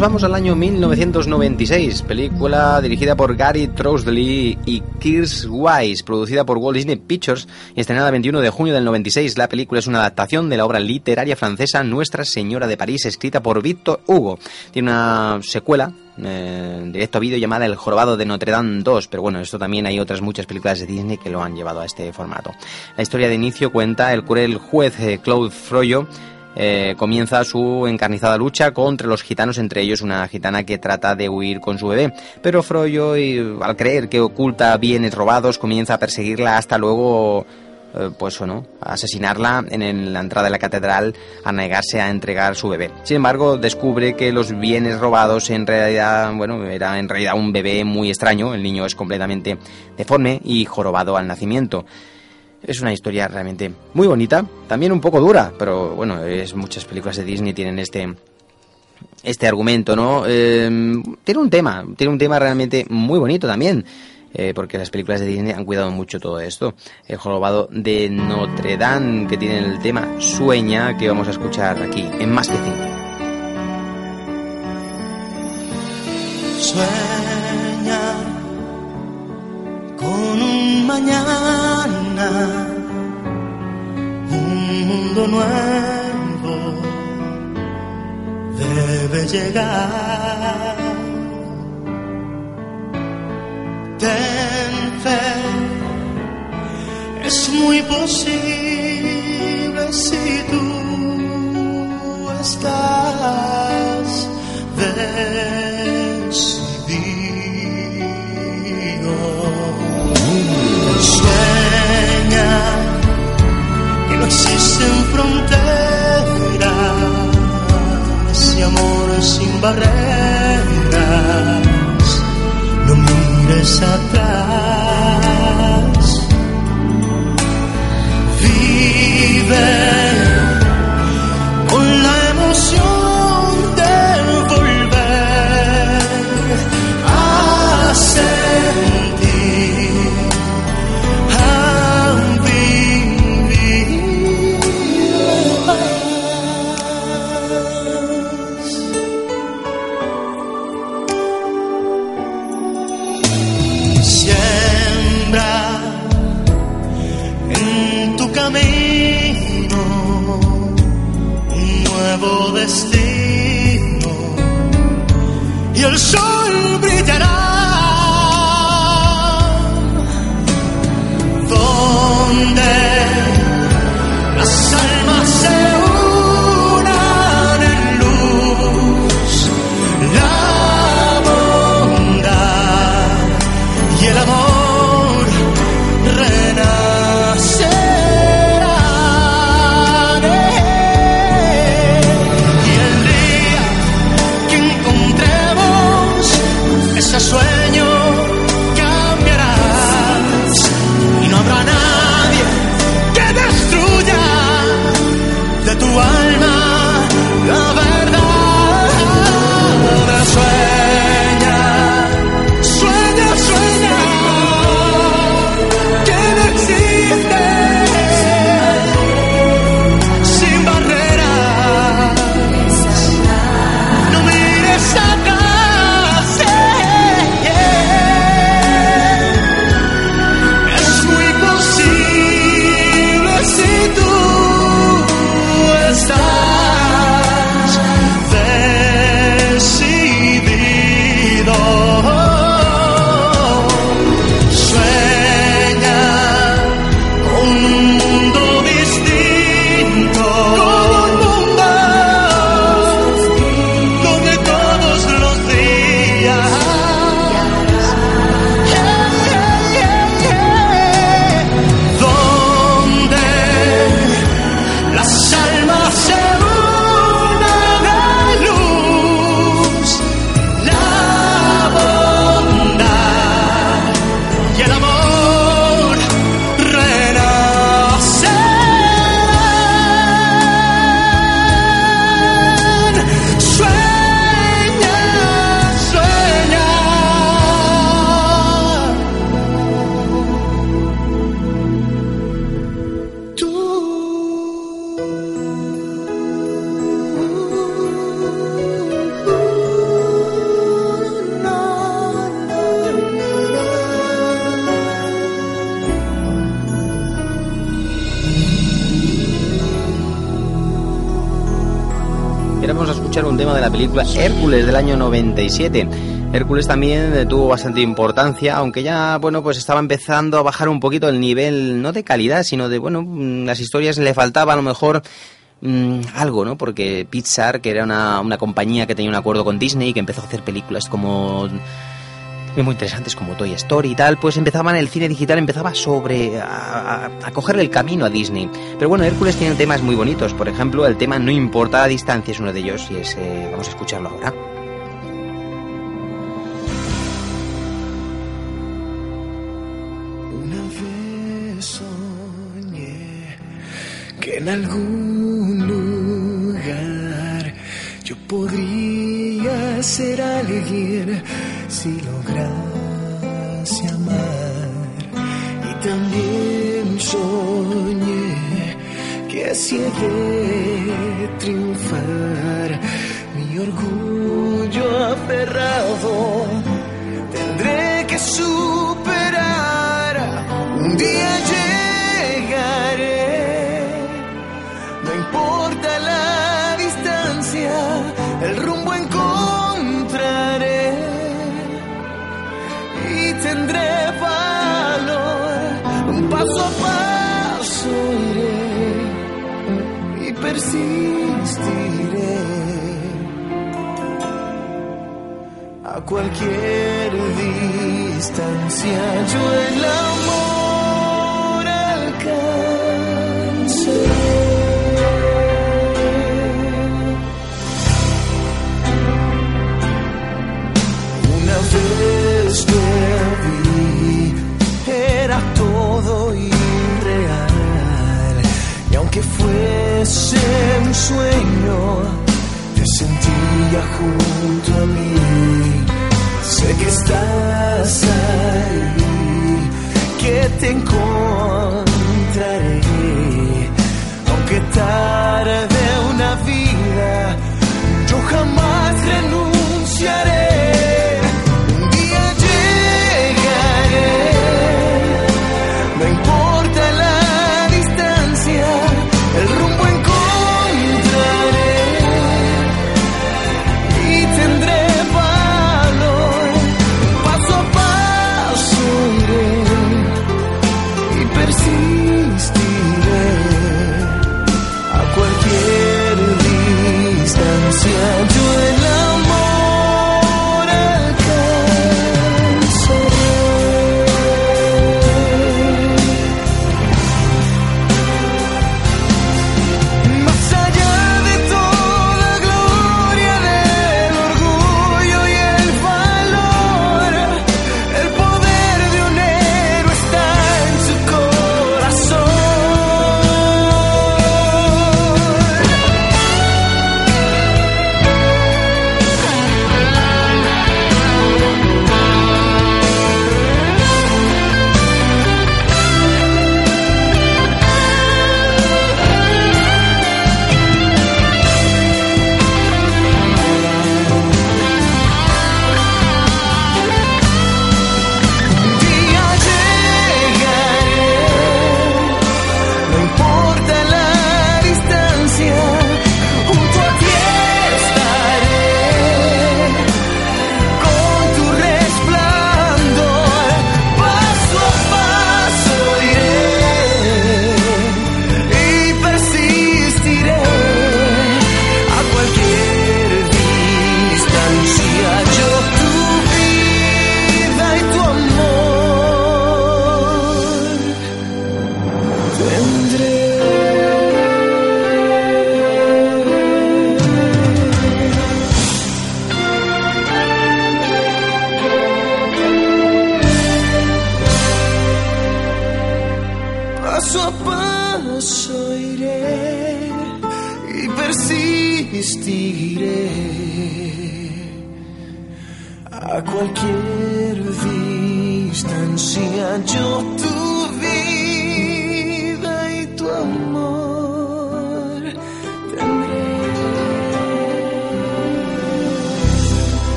Vamos al año 1996, película dirigida por Gary Trousdale y Kirst Wise, producida por Walt Disney Pictures y estrenada el 21 de junio del 96. La película es una adaptación de la obra literaria francesa Nuestra Señora de París, escrita por Victor Hugo. Tiene una secuela eh, directo a vídeo llamada El Jorobado de Notre Dame 2, pero bueno, esto también hay otras muchas películas de Disney que lo han llevado a este formato. La historia de inicio cuenta el cruel juez eh, Claude Froyo eh, comienza su encarnizada lucha contra los gitanos, entre ellos una gitana que trata de huir con su bebé. Pero Froyo, y, al creer que oculta bienes robados, comienza a perseguirla hasta luego, eh, pues o no, a asesinarla en el- la entrada de la catedral a negarse a entregar su bebé. Sin embargo, descubre que los bienes robados en realidad, bueno, era en realidad un bebé muy extraño. El niño es completamente deforme y jorobado al nacimiento. Es una historia realmente muy bonita, también un poco dura, pero bueno, es muchas películas de Disney tienen este este argumento, ¿no? Eh, tiene un tema, tiene un tema realmente muy bonito también, eh, porque las películas de Disney han cuidado mucho todo esto. El jorobado de Notre Dame, que tiene el tema Sueña, que vamos a escuchar aquí, en Más que Cine. Sueña con un mañana, un mundo nuevo debe llegar. Ten fe, es muy posible si tú estás decidido. Fronteras y amor sin barreras. No mires atrás. Vive un tema de la película Hércules del año 97. Hércules también eh, tuvo bastante importancia, aunque ya, bueno, pues estaba empezando a bajar un poquito el nivel, no de calidad, sino de, bueno, mm, las historias le faltaba a lo mejor mm, algo, ¿no? Porque Pixar, que era una, una compañía que tenía un acuerdo con Disney, que empezó a hacer películas como muy interesantes como Toy Story y tal, pues empezaban el cine digital empezaba sobre a, cogerle el camino a Disney. Pero bueno, Hércules tiene temas muy bonitos. Por ejemplo, el tema No importa la distancia es uno de ellos y es, eh, vamos a escucharlo ahora. Una vez soñé que en algún lugar yo podría ser alguien si lograse amar. Y también soñé que así de triunfar. Mi orgullo aferrado tendré que superar. Un día persistiré. A cualquier distancia yo el amor alcanzaré. Aunque fuese un sueño, te sentía junto a mí. Sé que estás ahí, que te encontraré. Aunque tarde una vida, yo jamás renunciaré.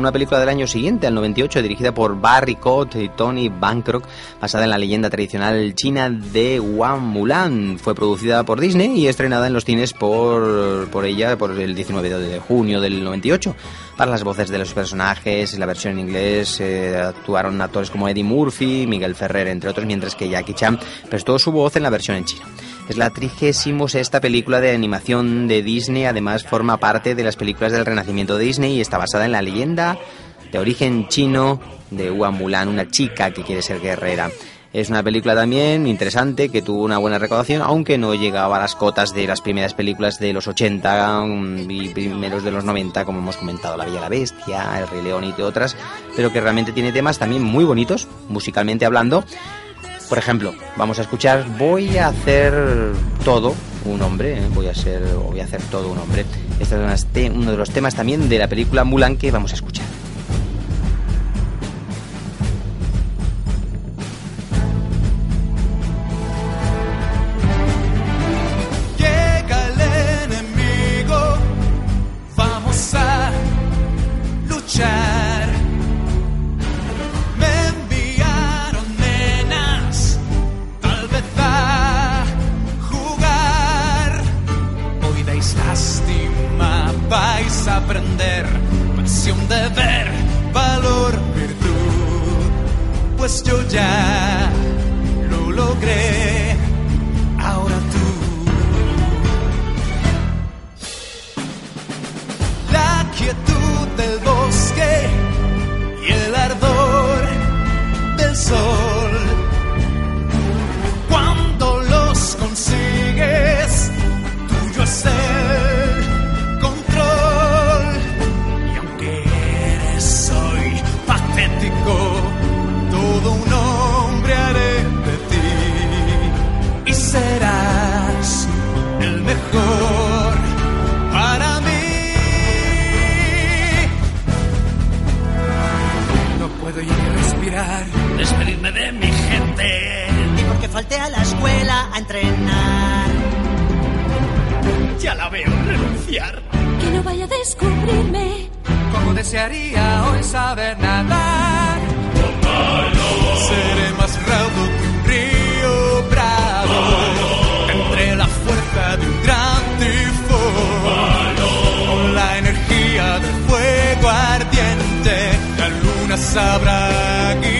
Una película del año siguiente, al 98, dirigida por Barry Cott y Tony Bancroft, basada en la leyenda tradicional china de Wang Mulan. Fue producida por Disney y estrenada en los cines por, por ella por el 19 de junio del 98. Para las voces de los personajes, la versión en inglés eh, actuaron actores como Eddie Murphy, Miguel Ferrer, entre otros, mientras que Jackie Chan prestó su voz en la versión en chino. Es la 36 película de animación de Disney, además forma parte de las películas del renacimiento de Disney y está basada en la leyenda de origen chino de Hua Mulan, una chica que quiere ser guerrera. Es una película también interesante que tuvo una buena recaudación, aunque no llegaba a las cotas de las primeras películas de los 80 mm, y primeros de los 90, como hemos comentado, La Bella y la Bestia, El Rey León y otras, pero que realmente tiene temas también muy bonitos, musicalmente hablando. Por ejemplo, vamos a escuchar Voy a hacer todo un hombre, ¿eh? voy a ser voy a hacer todo un hombre. Este es uno de los temas también de la película Mulan que vamos a escuchar. Descubrirme. Como desearía hoy saber nadar. Seré más raudo que un río bravo. Entre la fuerza de un gran tifón. Con la energía del fuego ardiente. La luna sabrá guiar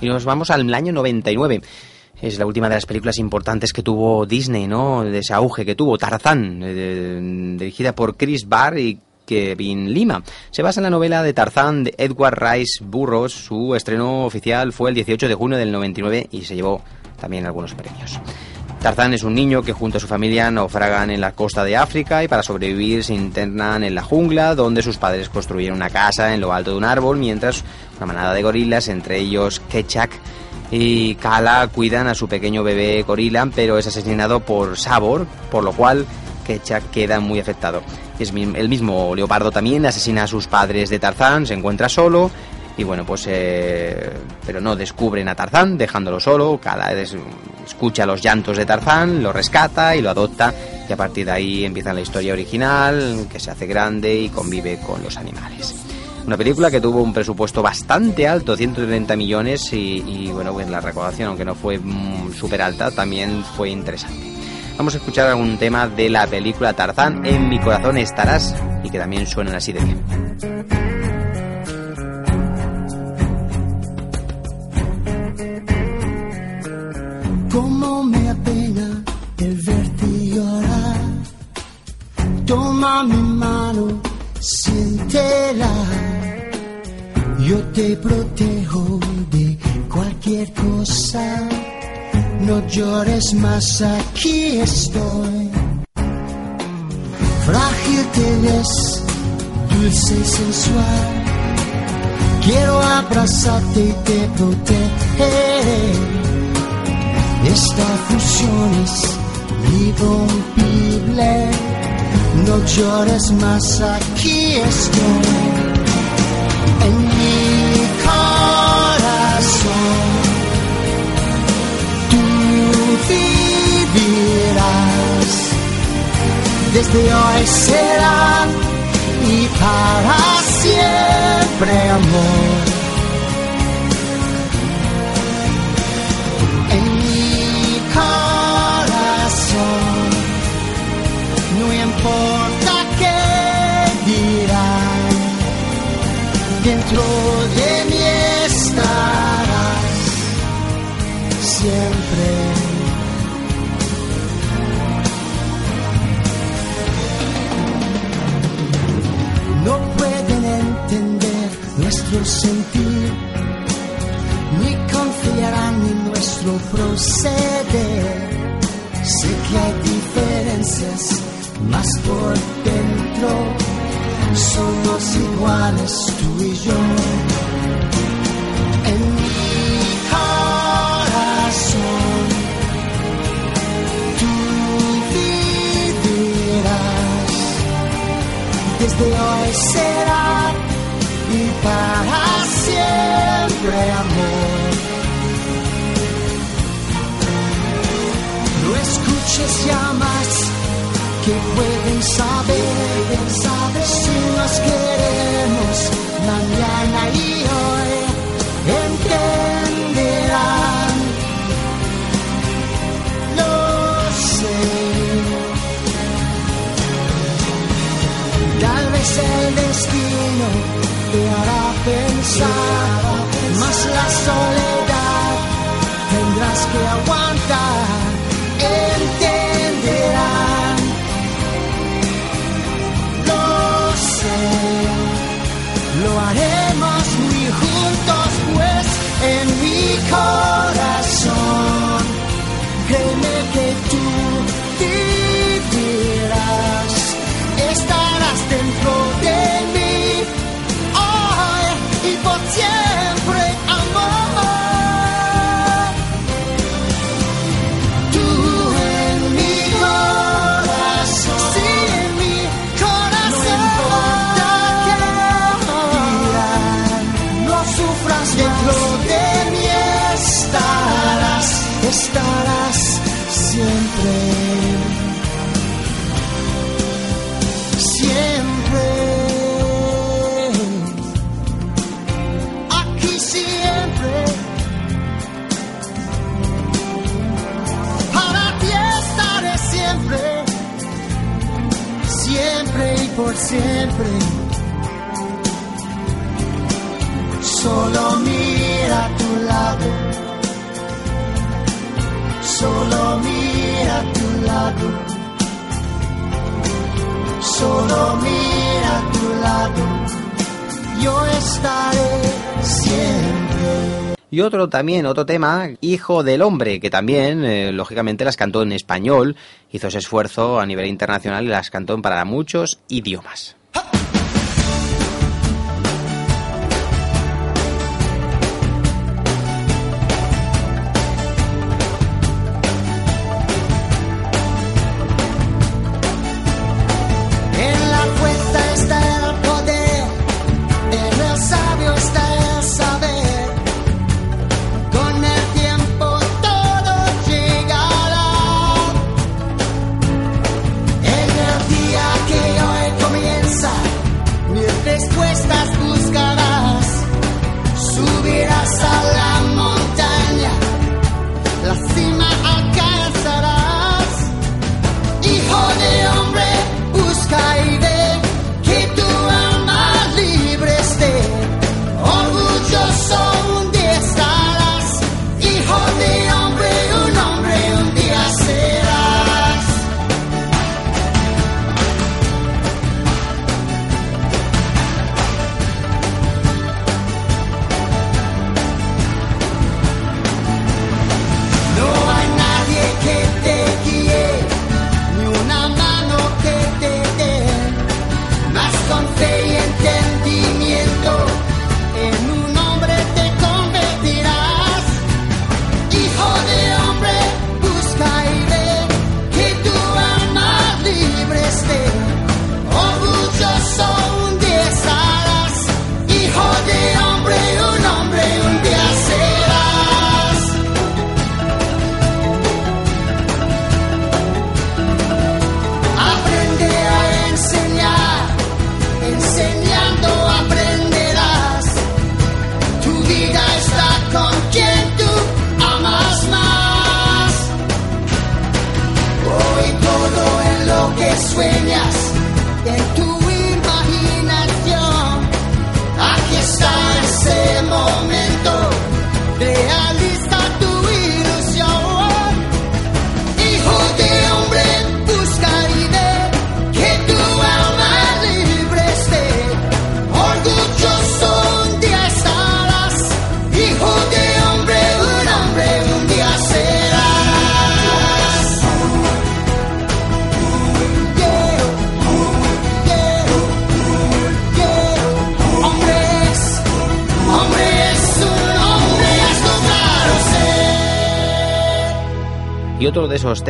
Y nos vamos al año 99. Es la última de las películas importantes que tuvo Disney, ¿no? De ese auge que tuvo. Tarzán, eh, dirigida por Chris Barr y Kevin Lima. Se basa en la novela de Tarzán de Edward Rice Burroughs. Su estreno oficial fue el 18 de junio del 99 y se llevó también algunos premios. Tarzán es un niño que junto a su familia naufragan en la costa de África y para sobrevivir se internan en la jungla donde sus padres construyeron una casa en lo alto de un árbol mientras una manada de gorilas, entre ellos Kechak y Kala, cuidan a su pequeño bebé gorila pero es asesinado por Sabor, por lo cual Kechak queda muy afectado. El mismo leopardo también asesina a sus padres de Tarzán, se encuentra solo y bueno, pues eh, pero no descubren a Tarzán dejándolo solo, cada vez escucha los llantos de Tarzán, lo rescata y lo adopta y a partir de ahí empieza la historia original, que se hace grande y convive con los animales. Una película que tuvo un presupuesto bastante alto, 130 millones, y, y, bueno, pues la recaudación, aunque no fue mm, súper alta, también fue interesante. Vamos a escuchar algún tema de la película Tarzán, En mi corazón estarás, y que también suenan así de bien. Toma mi mano, siéntela. Yo te protejo de cualquier cosa. No llores más, aquí estoy. Frágil te ves, dulce y sensual. Quiero abrazarte y te protegeré. Esta fusión es irrompible. No llores más, aquí estoy. En mi corazón, tú vivirás. Desde hoy será y para siempre amor. Importa qué dirán, dentro de mí estarás siempre. No pueden entender nuestro sentir, ni confiarán en nuestro proceder. Sé que hay diferencias, más por dentro somos iguales tú y yo. En mi corazón, tú vivirás. Desde hoy será y para siempre amor. No escuches ya más que pueden saber, saber si nos queremos mañana y hoy entenderán. Lo sé. Tal vez el destino te hará pensar, más la soledad tendrás que aguantar. Entenderán, Solo mira a tu lado, solo mira a tu lado, solo mira tu lado, yo estaré siempre. Y otro también, otro tema, Hijo del Hombre, que también, eh, lógicamente, las cantó en español, hizo ese esfuerzo a nivel internacional y las cantó para muchos idiomas.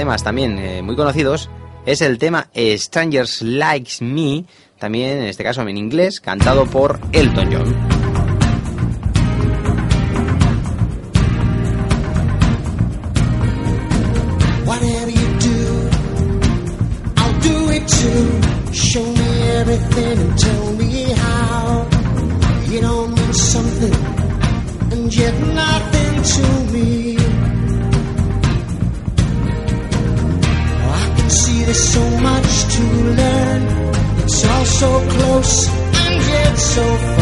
temas también eh, muy conocidos es el tema Strangers Likes Me, también en este caso en inglés, cantado por Elton John. so far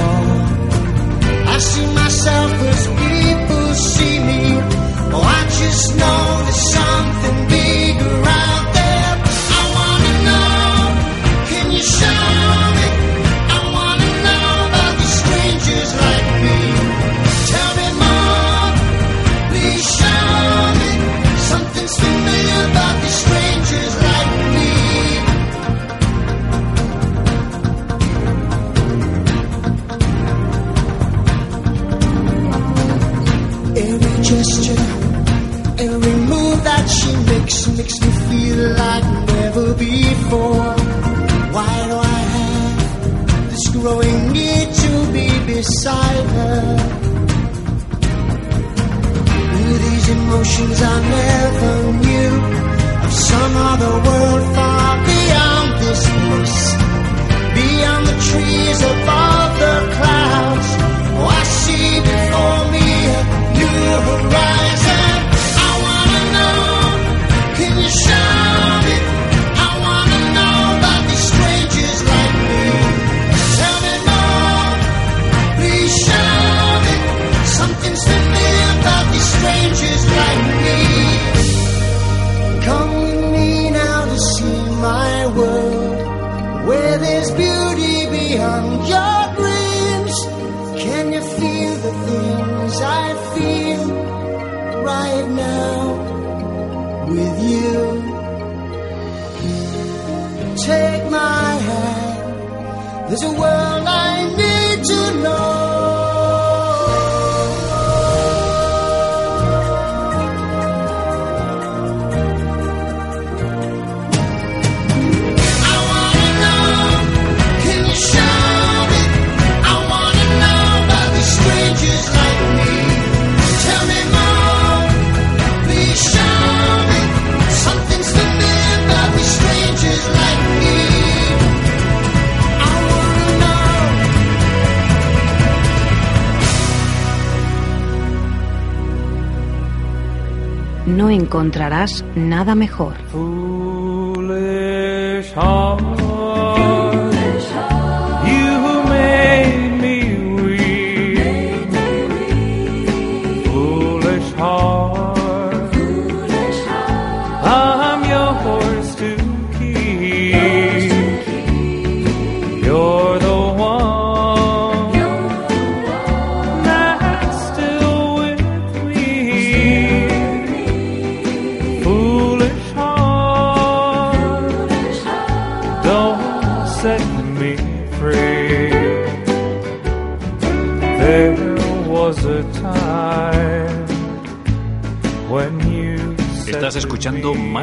nada mejor.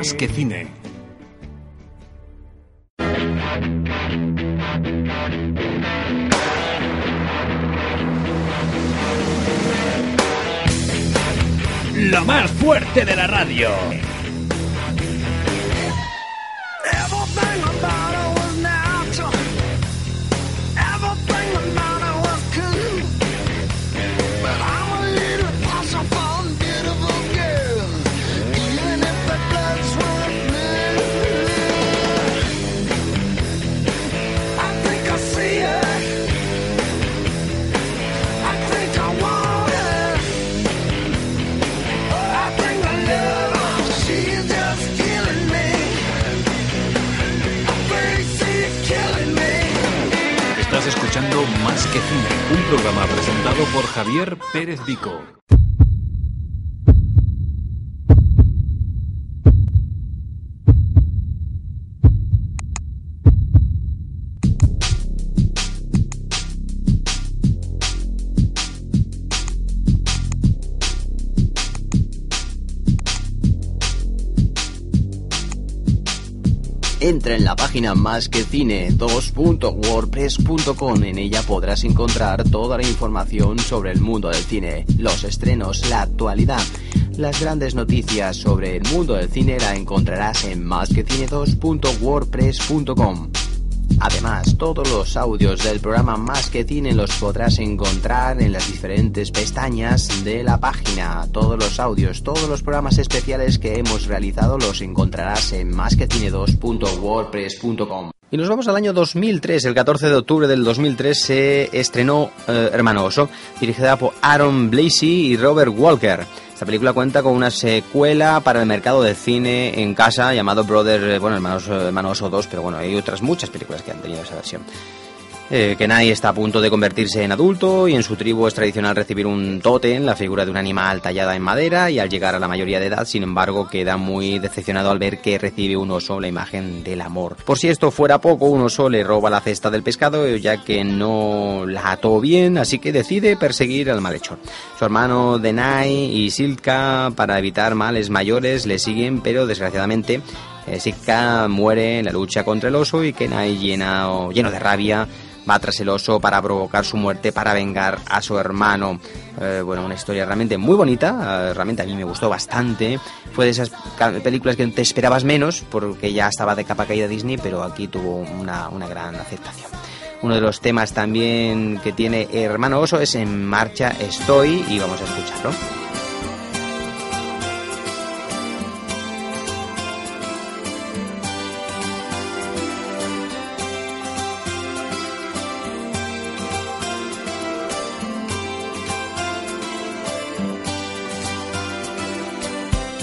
Más que cine. Lo más fuerte de la radio. Javier Pérez Vico. Entra en la página más que cine 2.wordpress.com. En ella podrás encontrar toda la información sobre el mundo del cine, los estrenos, la actualidad. Las grandes noticias sobre el mundo del cine la encontrarás en másquecine2.wordpress.com. Además, todos los audios del programa Más que Cine los podrás encontrar en las diferentes pestañas de la página. Todos los audios, todos los programas especiales que hemos realizado los encontrarás en másquecine2.wordpress.com. Y nos vamos al año 2003. El 14 de octubre del 2003 se estrenó eh, Hermano Oso, dirigida por Aaron Blasey y Robert Walker. Esta película cuenta con una secuela para el mercado de cine en casa llamado Brother, eh, bueno, Hermanos, Hermano Oso 2, pero bueno, hay otras muchas películas que han tenido esa versión. Eh, Kenai está a punto de convertirse en adulto y en su tribu es tradicional recibir un tótem, la figura de un animal tallada en madera, y al llegar a la mayoría de edad, sin embargo, queda muy decepcionado al ver que recibe un oso la imagen del amor. Por si esto fuera poco, un oso le roba la cesta del pescado ya que no la ató bien, así que decide perseguir al malhechor. Su hermano Denai y Silka, para evitar males mayores, le siguen, pero desgraciadamente eh, Silka muere en la lucha contra el oso y Kenai lleno, lleno de rabia va tras el oso para provocar su muerte, para vengar a su hermano. Eh, bueno, una historia realmente muy bonita, eh, realmente a mí me gustó bastante. Fue de esas películas que te esperabas menos, porque ya estaba de capa caída Disney, pero aquí tuvo una, una gran aceptación. Uno de los temas también que tiene Hermano Oso es En Marcha Estoy y vamos a escucharlo.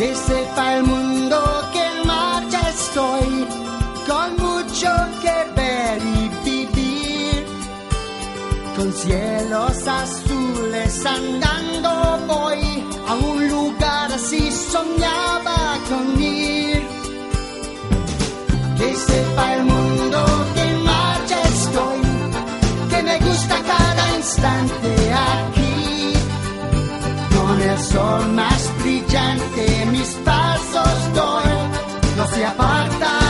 Que sepa el mundo que en marcha estoy, con mucho que ver y vivir. Con cielos azules andando voy a un lugar así soñaba con ir. Que sepa el mundo que en marcha estoy, que me gusta cada instante aquí. Con el sol más brillante mis pasos doy, no se aparta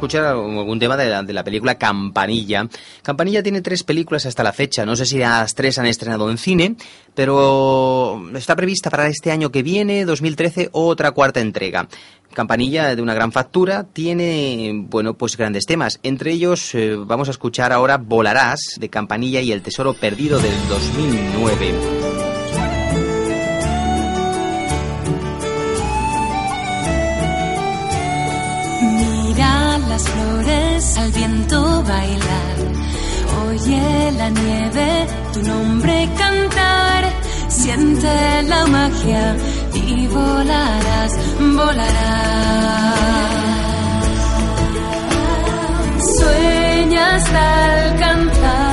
escuchar algún tema de la, de la película Campanilla. Campanilla tiene tres películas hasta la fecha. No sé si las tres han estrenado en cine, pero está prevista para este año que viene, 2013, otra cuarta entrega. Campanilla de una gran factura tiene, bueno, pues grandes temas. Entre ellos eh, vamos a escuchar ahora Volarás de Campanilla y El Tesoro Perdido del 2009. Al viento bailar. Oye la nieve tu nombre cantar. Siente la magia y volarás, volarás. Sueñas alcanzar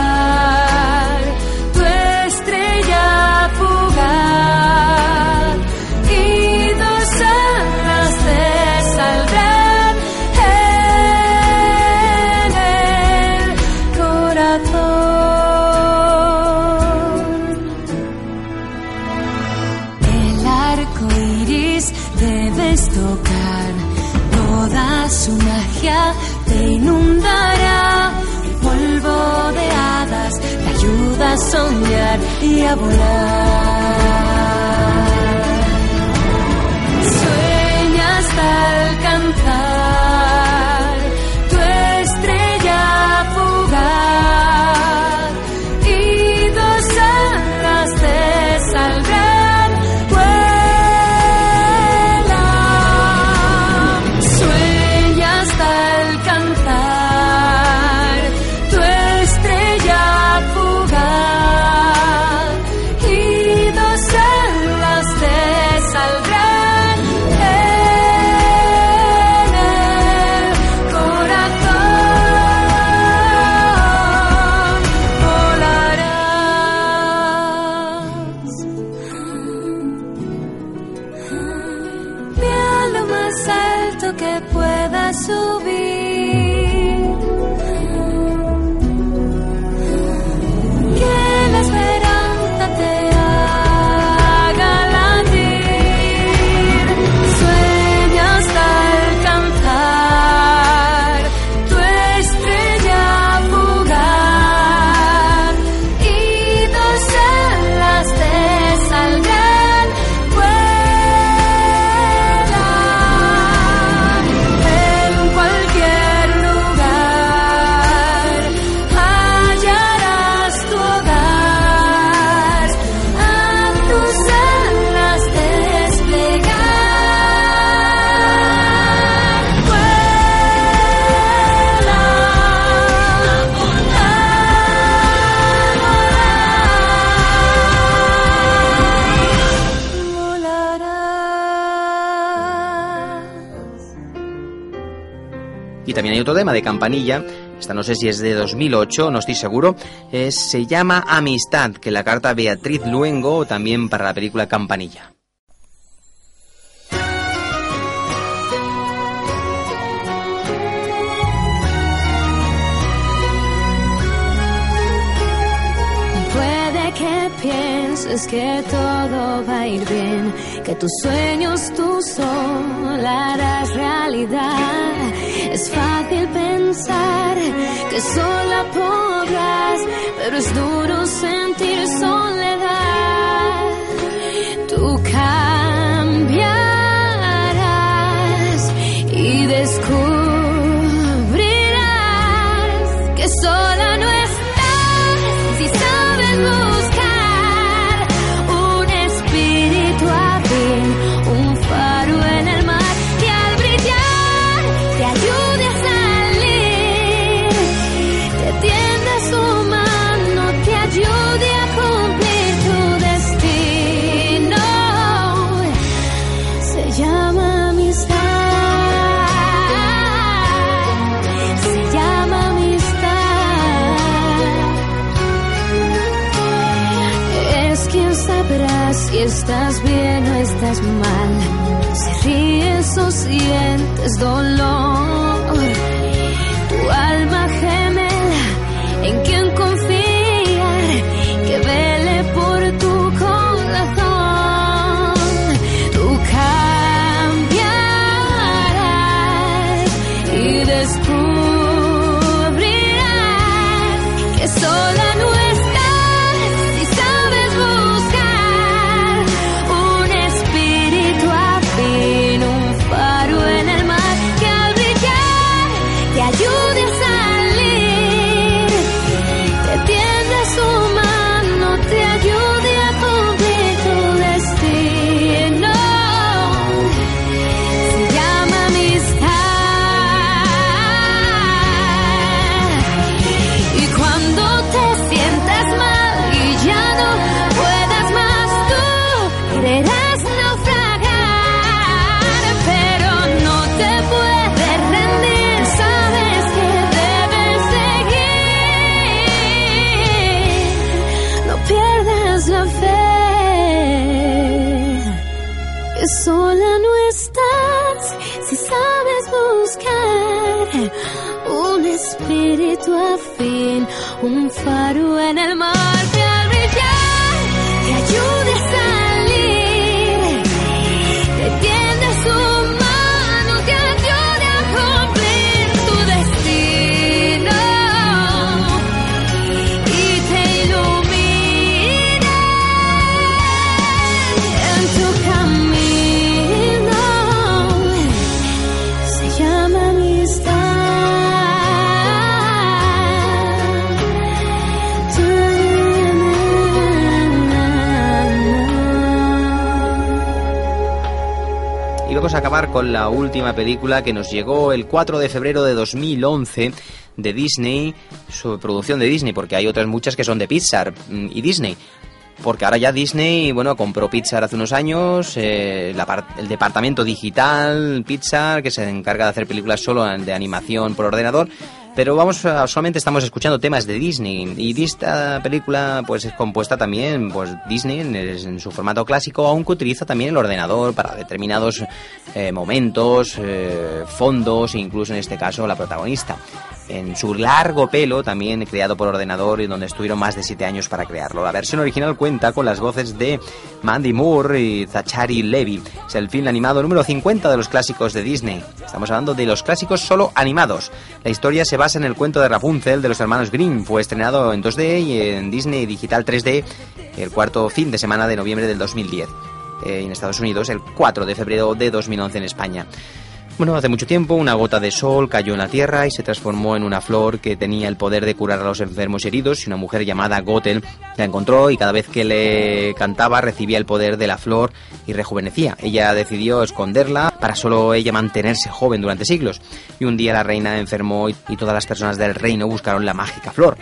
y a volar. Tema de Campanilla, esta no sé si es de 2008, no estoy seguro, es- se llama Amistad, que la carta Beatriz Luengo también para la película Campanilla. Pienses que todo va a ir bien, que tus sueños tú sola harás realidad. Es fácil pensar que sola podrás, pero es duro sentir soledad. Tú cambiarás y descubrirás estás bien o estás mal, si ríes o sientes dolor. Un a acabar con la última película que nos llegó el 4 de febrero de 2011 de Disney, su producción de Disney, porque hay otras muchas que son de Pixar mm, y Disney. Porque ahora ya Disney, bueno, compró Pixar hace unos años, eh, la el departamento digital Pixar, que se encarga de hacer películas solo de animación por ordenador. Pero vamos, a- solamente estamos escuchando temas de Disney. Y esta película, pues es compuesta también, pues Disney en, su formato clásico, aunque utiliza también el ordenador para determinados eh, momentos, eh, fondos, incluso en este caso la protagonista. En su largo pelo, también creado por ordenador y donde estuvieron más de 7 años para crearlo. La versión original cuenta con las voces de Mandy Moore y Zachary Levy. Es el film animado número 50 de los clásicos de Disney. Estamos hablando de los clásicos solo animados. La historia se basa en el cuento de Rapunzel de los hermanos Grimm. Fue estrenado en 2D y en Disney Digital 3D el cuarto fin de semana de noviembre del 2010. Eh, en Estados Unidos el 4 de febrero de 2011 en España. Bueno, hace mucho tiempo una gota de sol cayó en la tierra y se transformó en una flor que tenía el poder de curar a los enfermos y heridos y una mujer llamada Gothel la encontró y cada vez que le cantaba recibía el poder de la flor y rejuvenecía. Ella decidió esconderla para solo ella mantenerse joven durante siglos y un día la reina enfermó y y todas las personas del reino buscaron la mágica flor.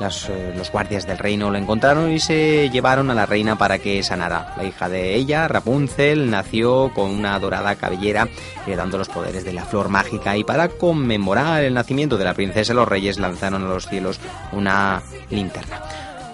Eh, los guardias del reino lo encontraron y se llevaron a la reina para que sanara. La hija de ella, Rapunzel, nació con una dorada cabellera, heredando los poderes de la flor mágica. Y para conmemorar el nacimiento de la princesa, los reyes lanzaron a los cielos una linterna.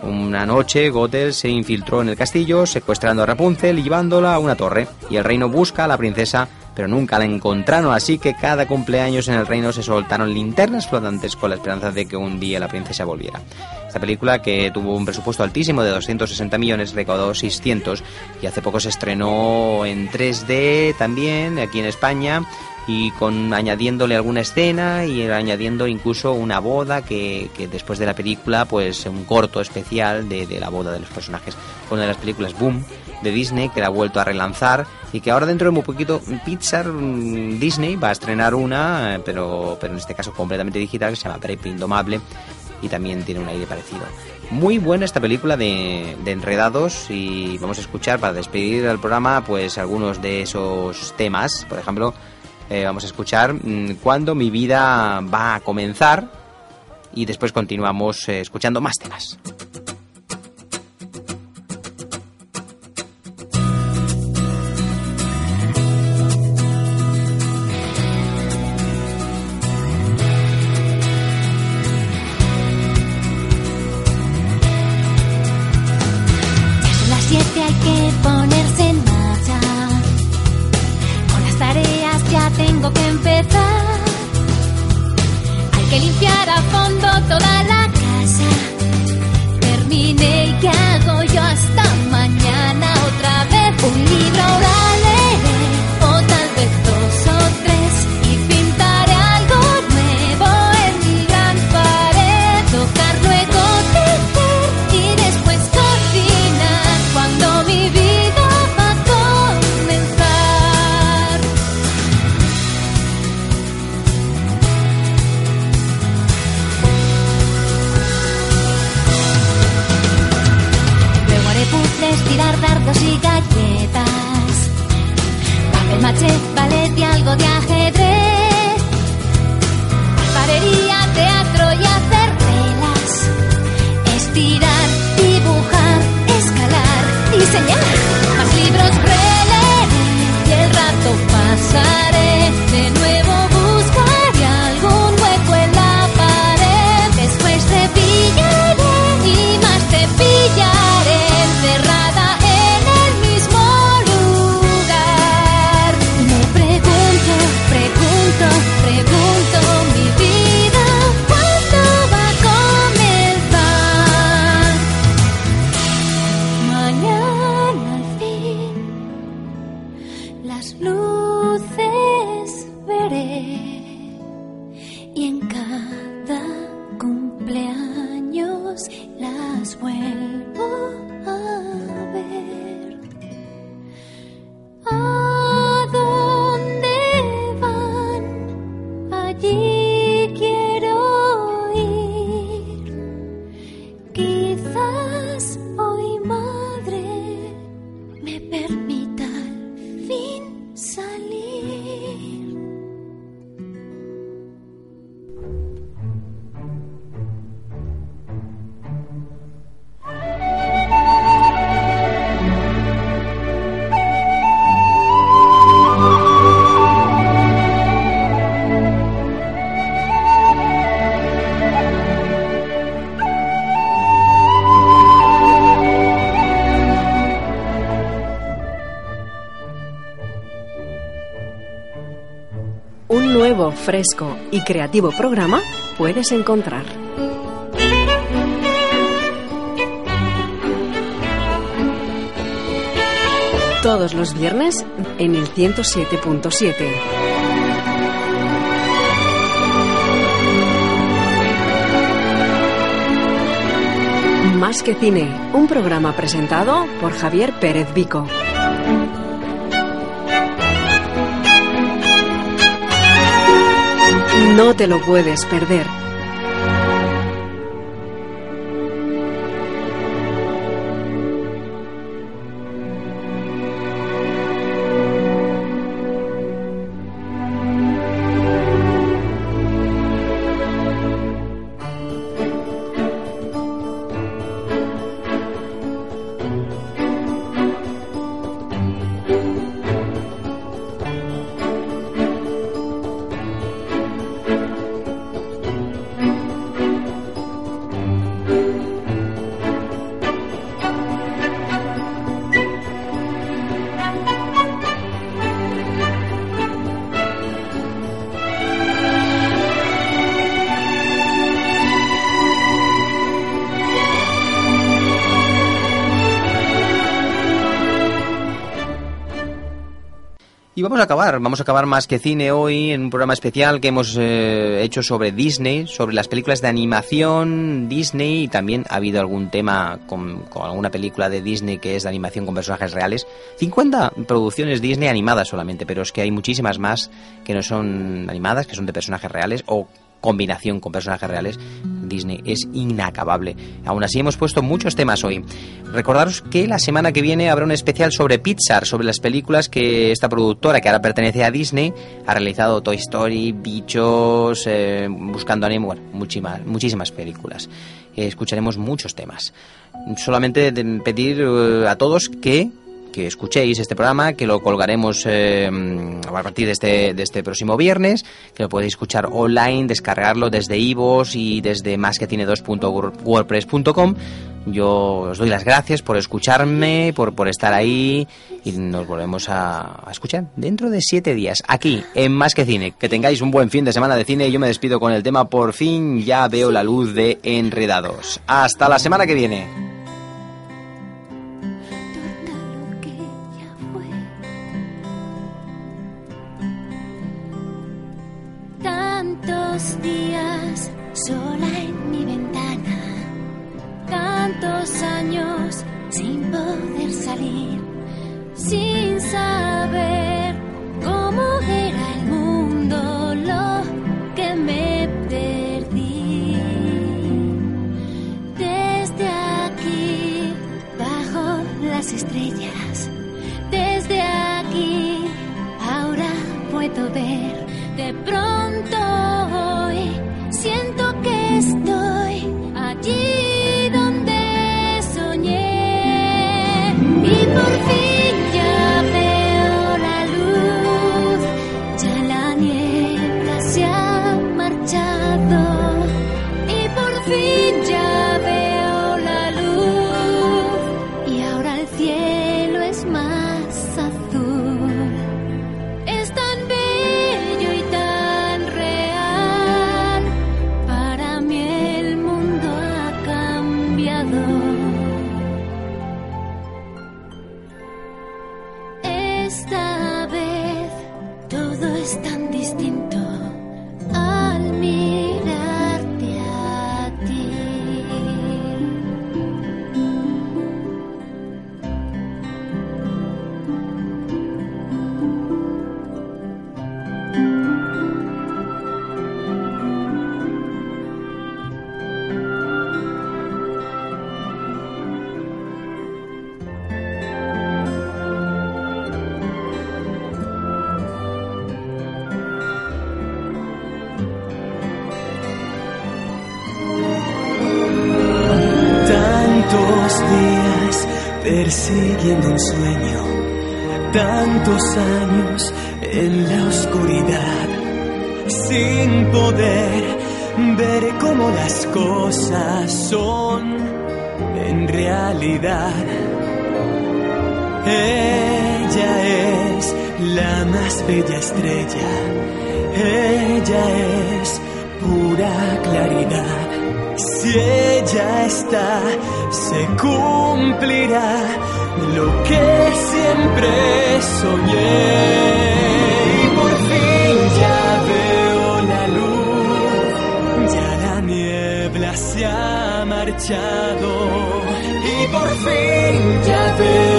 Una noche, Gothel se infiltró en el castillo, secuestrando a Rapunzel y llevándola a una torre. Y el reino busca a la princesa, pero nunca la encontraron, así que cada cumpleaños en el reino se soltaron linternas flotantes con la esperanza de que un día la princesa volviera. Esta película, que tuvo un presupuesto altísimo de 260 millones, recaudó 600 y hace poco se estrenó en 3D también aquí en España y con añadiéndole alguna escena y añadiendo incluso una boda que, que después de la película pues un corto especial de, de la boda de los personajes. Una de las películas Boom de Disney que la ha vuelto a relanzar y que ahora dentro de muy poquito Pixar mm, Disney va a estrenar una eh, pero, pero en este caso completamente digital que se llama Prep Indomable y también tiene un aire parecido. Muy buena esta película de, de Enredados y vamos a escuchar para despedir el programa pues algunos de esos temas. Por ejemplo eh, vamos a escuchar mm, cuando mi vida va a comenzar y después continuamos eh, escuchando más temas. Fresco y creativo programa puedes encontrar. Todos los viernes en el 107.7. Más que cine, un programa presentado por Javier Pérez Vico. No te lo puedes perder. Vamos a acabar, vamos a acabar más que cine hoy en un programa especial que hemos eh, hecho sobre Disney, sobre las películas de animación Disney y también ha habido algún tema con, alguna película de Disney que es de animación con personajes reales. 50 producciones Disney animadas solamente, pero es que hay muchísimas más que no son animadas, que son de personajes reales o combinación con personajes reales, Disney es inacabable. Aún así hemos puesto muchos temas hoy. Recordaros que la semana que viene habrá un especial sobre Pixar, sobre las películas que esta productora, que ahora pertenece a Disney, ha realizado Toy Story, Bichos, eh, Buscando a Nemo, bueno, muchísimas, muchísimas películas. Eh, escucharemos muchos temas. Solamente pedir eh, a todos que que escuchéis este programa, que lo colgaremos eh, a partir de este, de este próximo viernes, que lo podéis escuchar online, descargarlo desde iVoox y desde másquetiene2.wordpress.com. Yo os doy las gracias por escucharme, por, por estar ahí y nos volvemos a, a escuchar dentro de siete días, aquí en Más que Cine. Que tengáis un buen fin de semana de cine yo me despido con el tema Por fin ya veo la luz de Enredados. Hasta la semana que viene. Tantos días sola en mi ventana, tantos años sin poder salir, sin saber cómo era el mundo, lo que me perdí. Desde aquí, bajo las estrellas, desde aquí, ahora puedo ver de pronto bella estrella Ella es pura claridad. Si ella está, se cumplirá lo que siempre soñé. Y por fin ya veo la luz, ya la niebla se ha marchado. Y por fin ya veo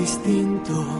distinto.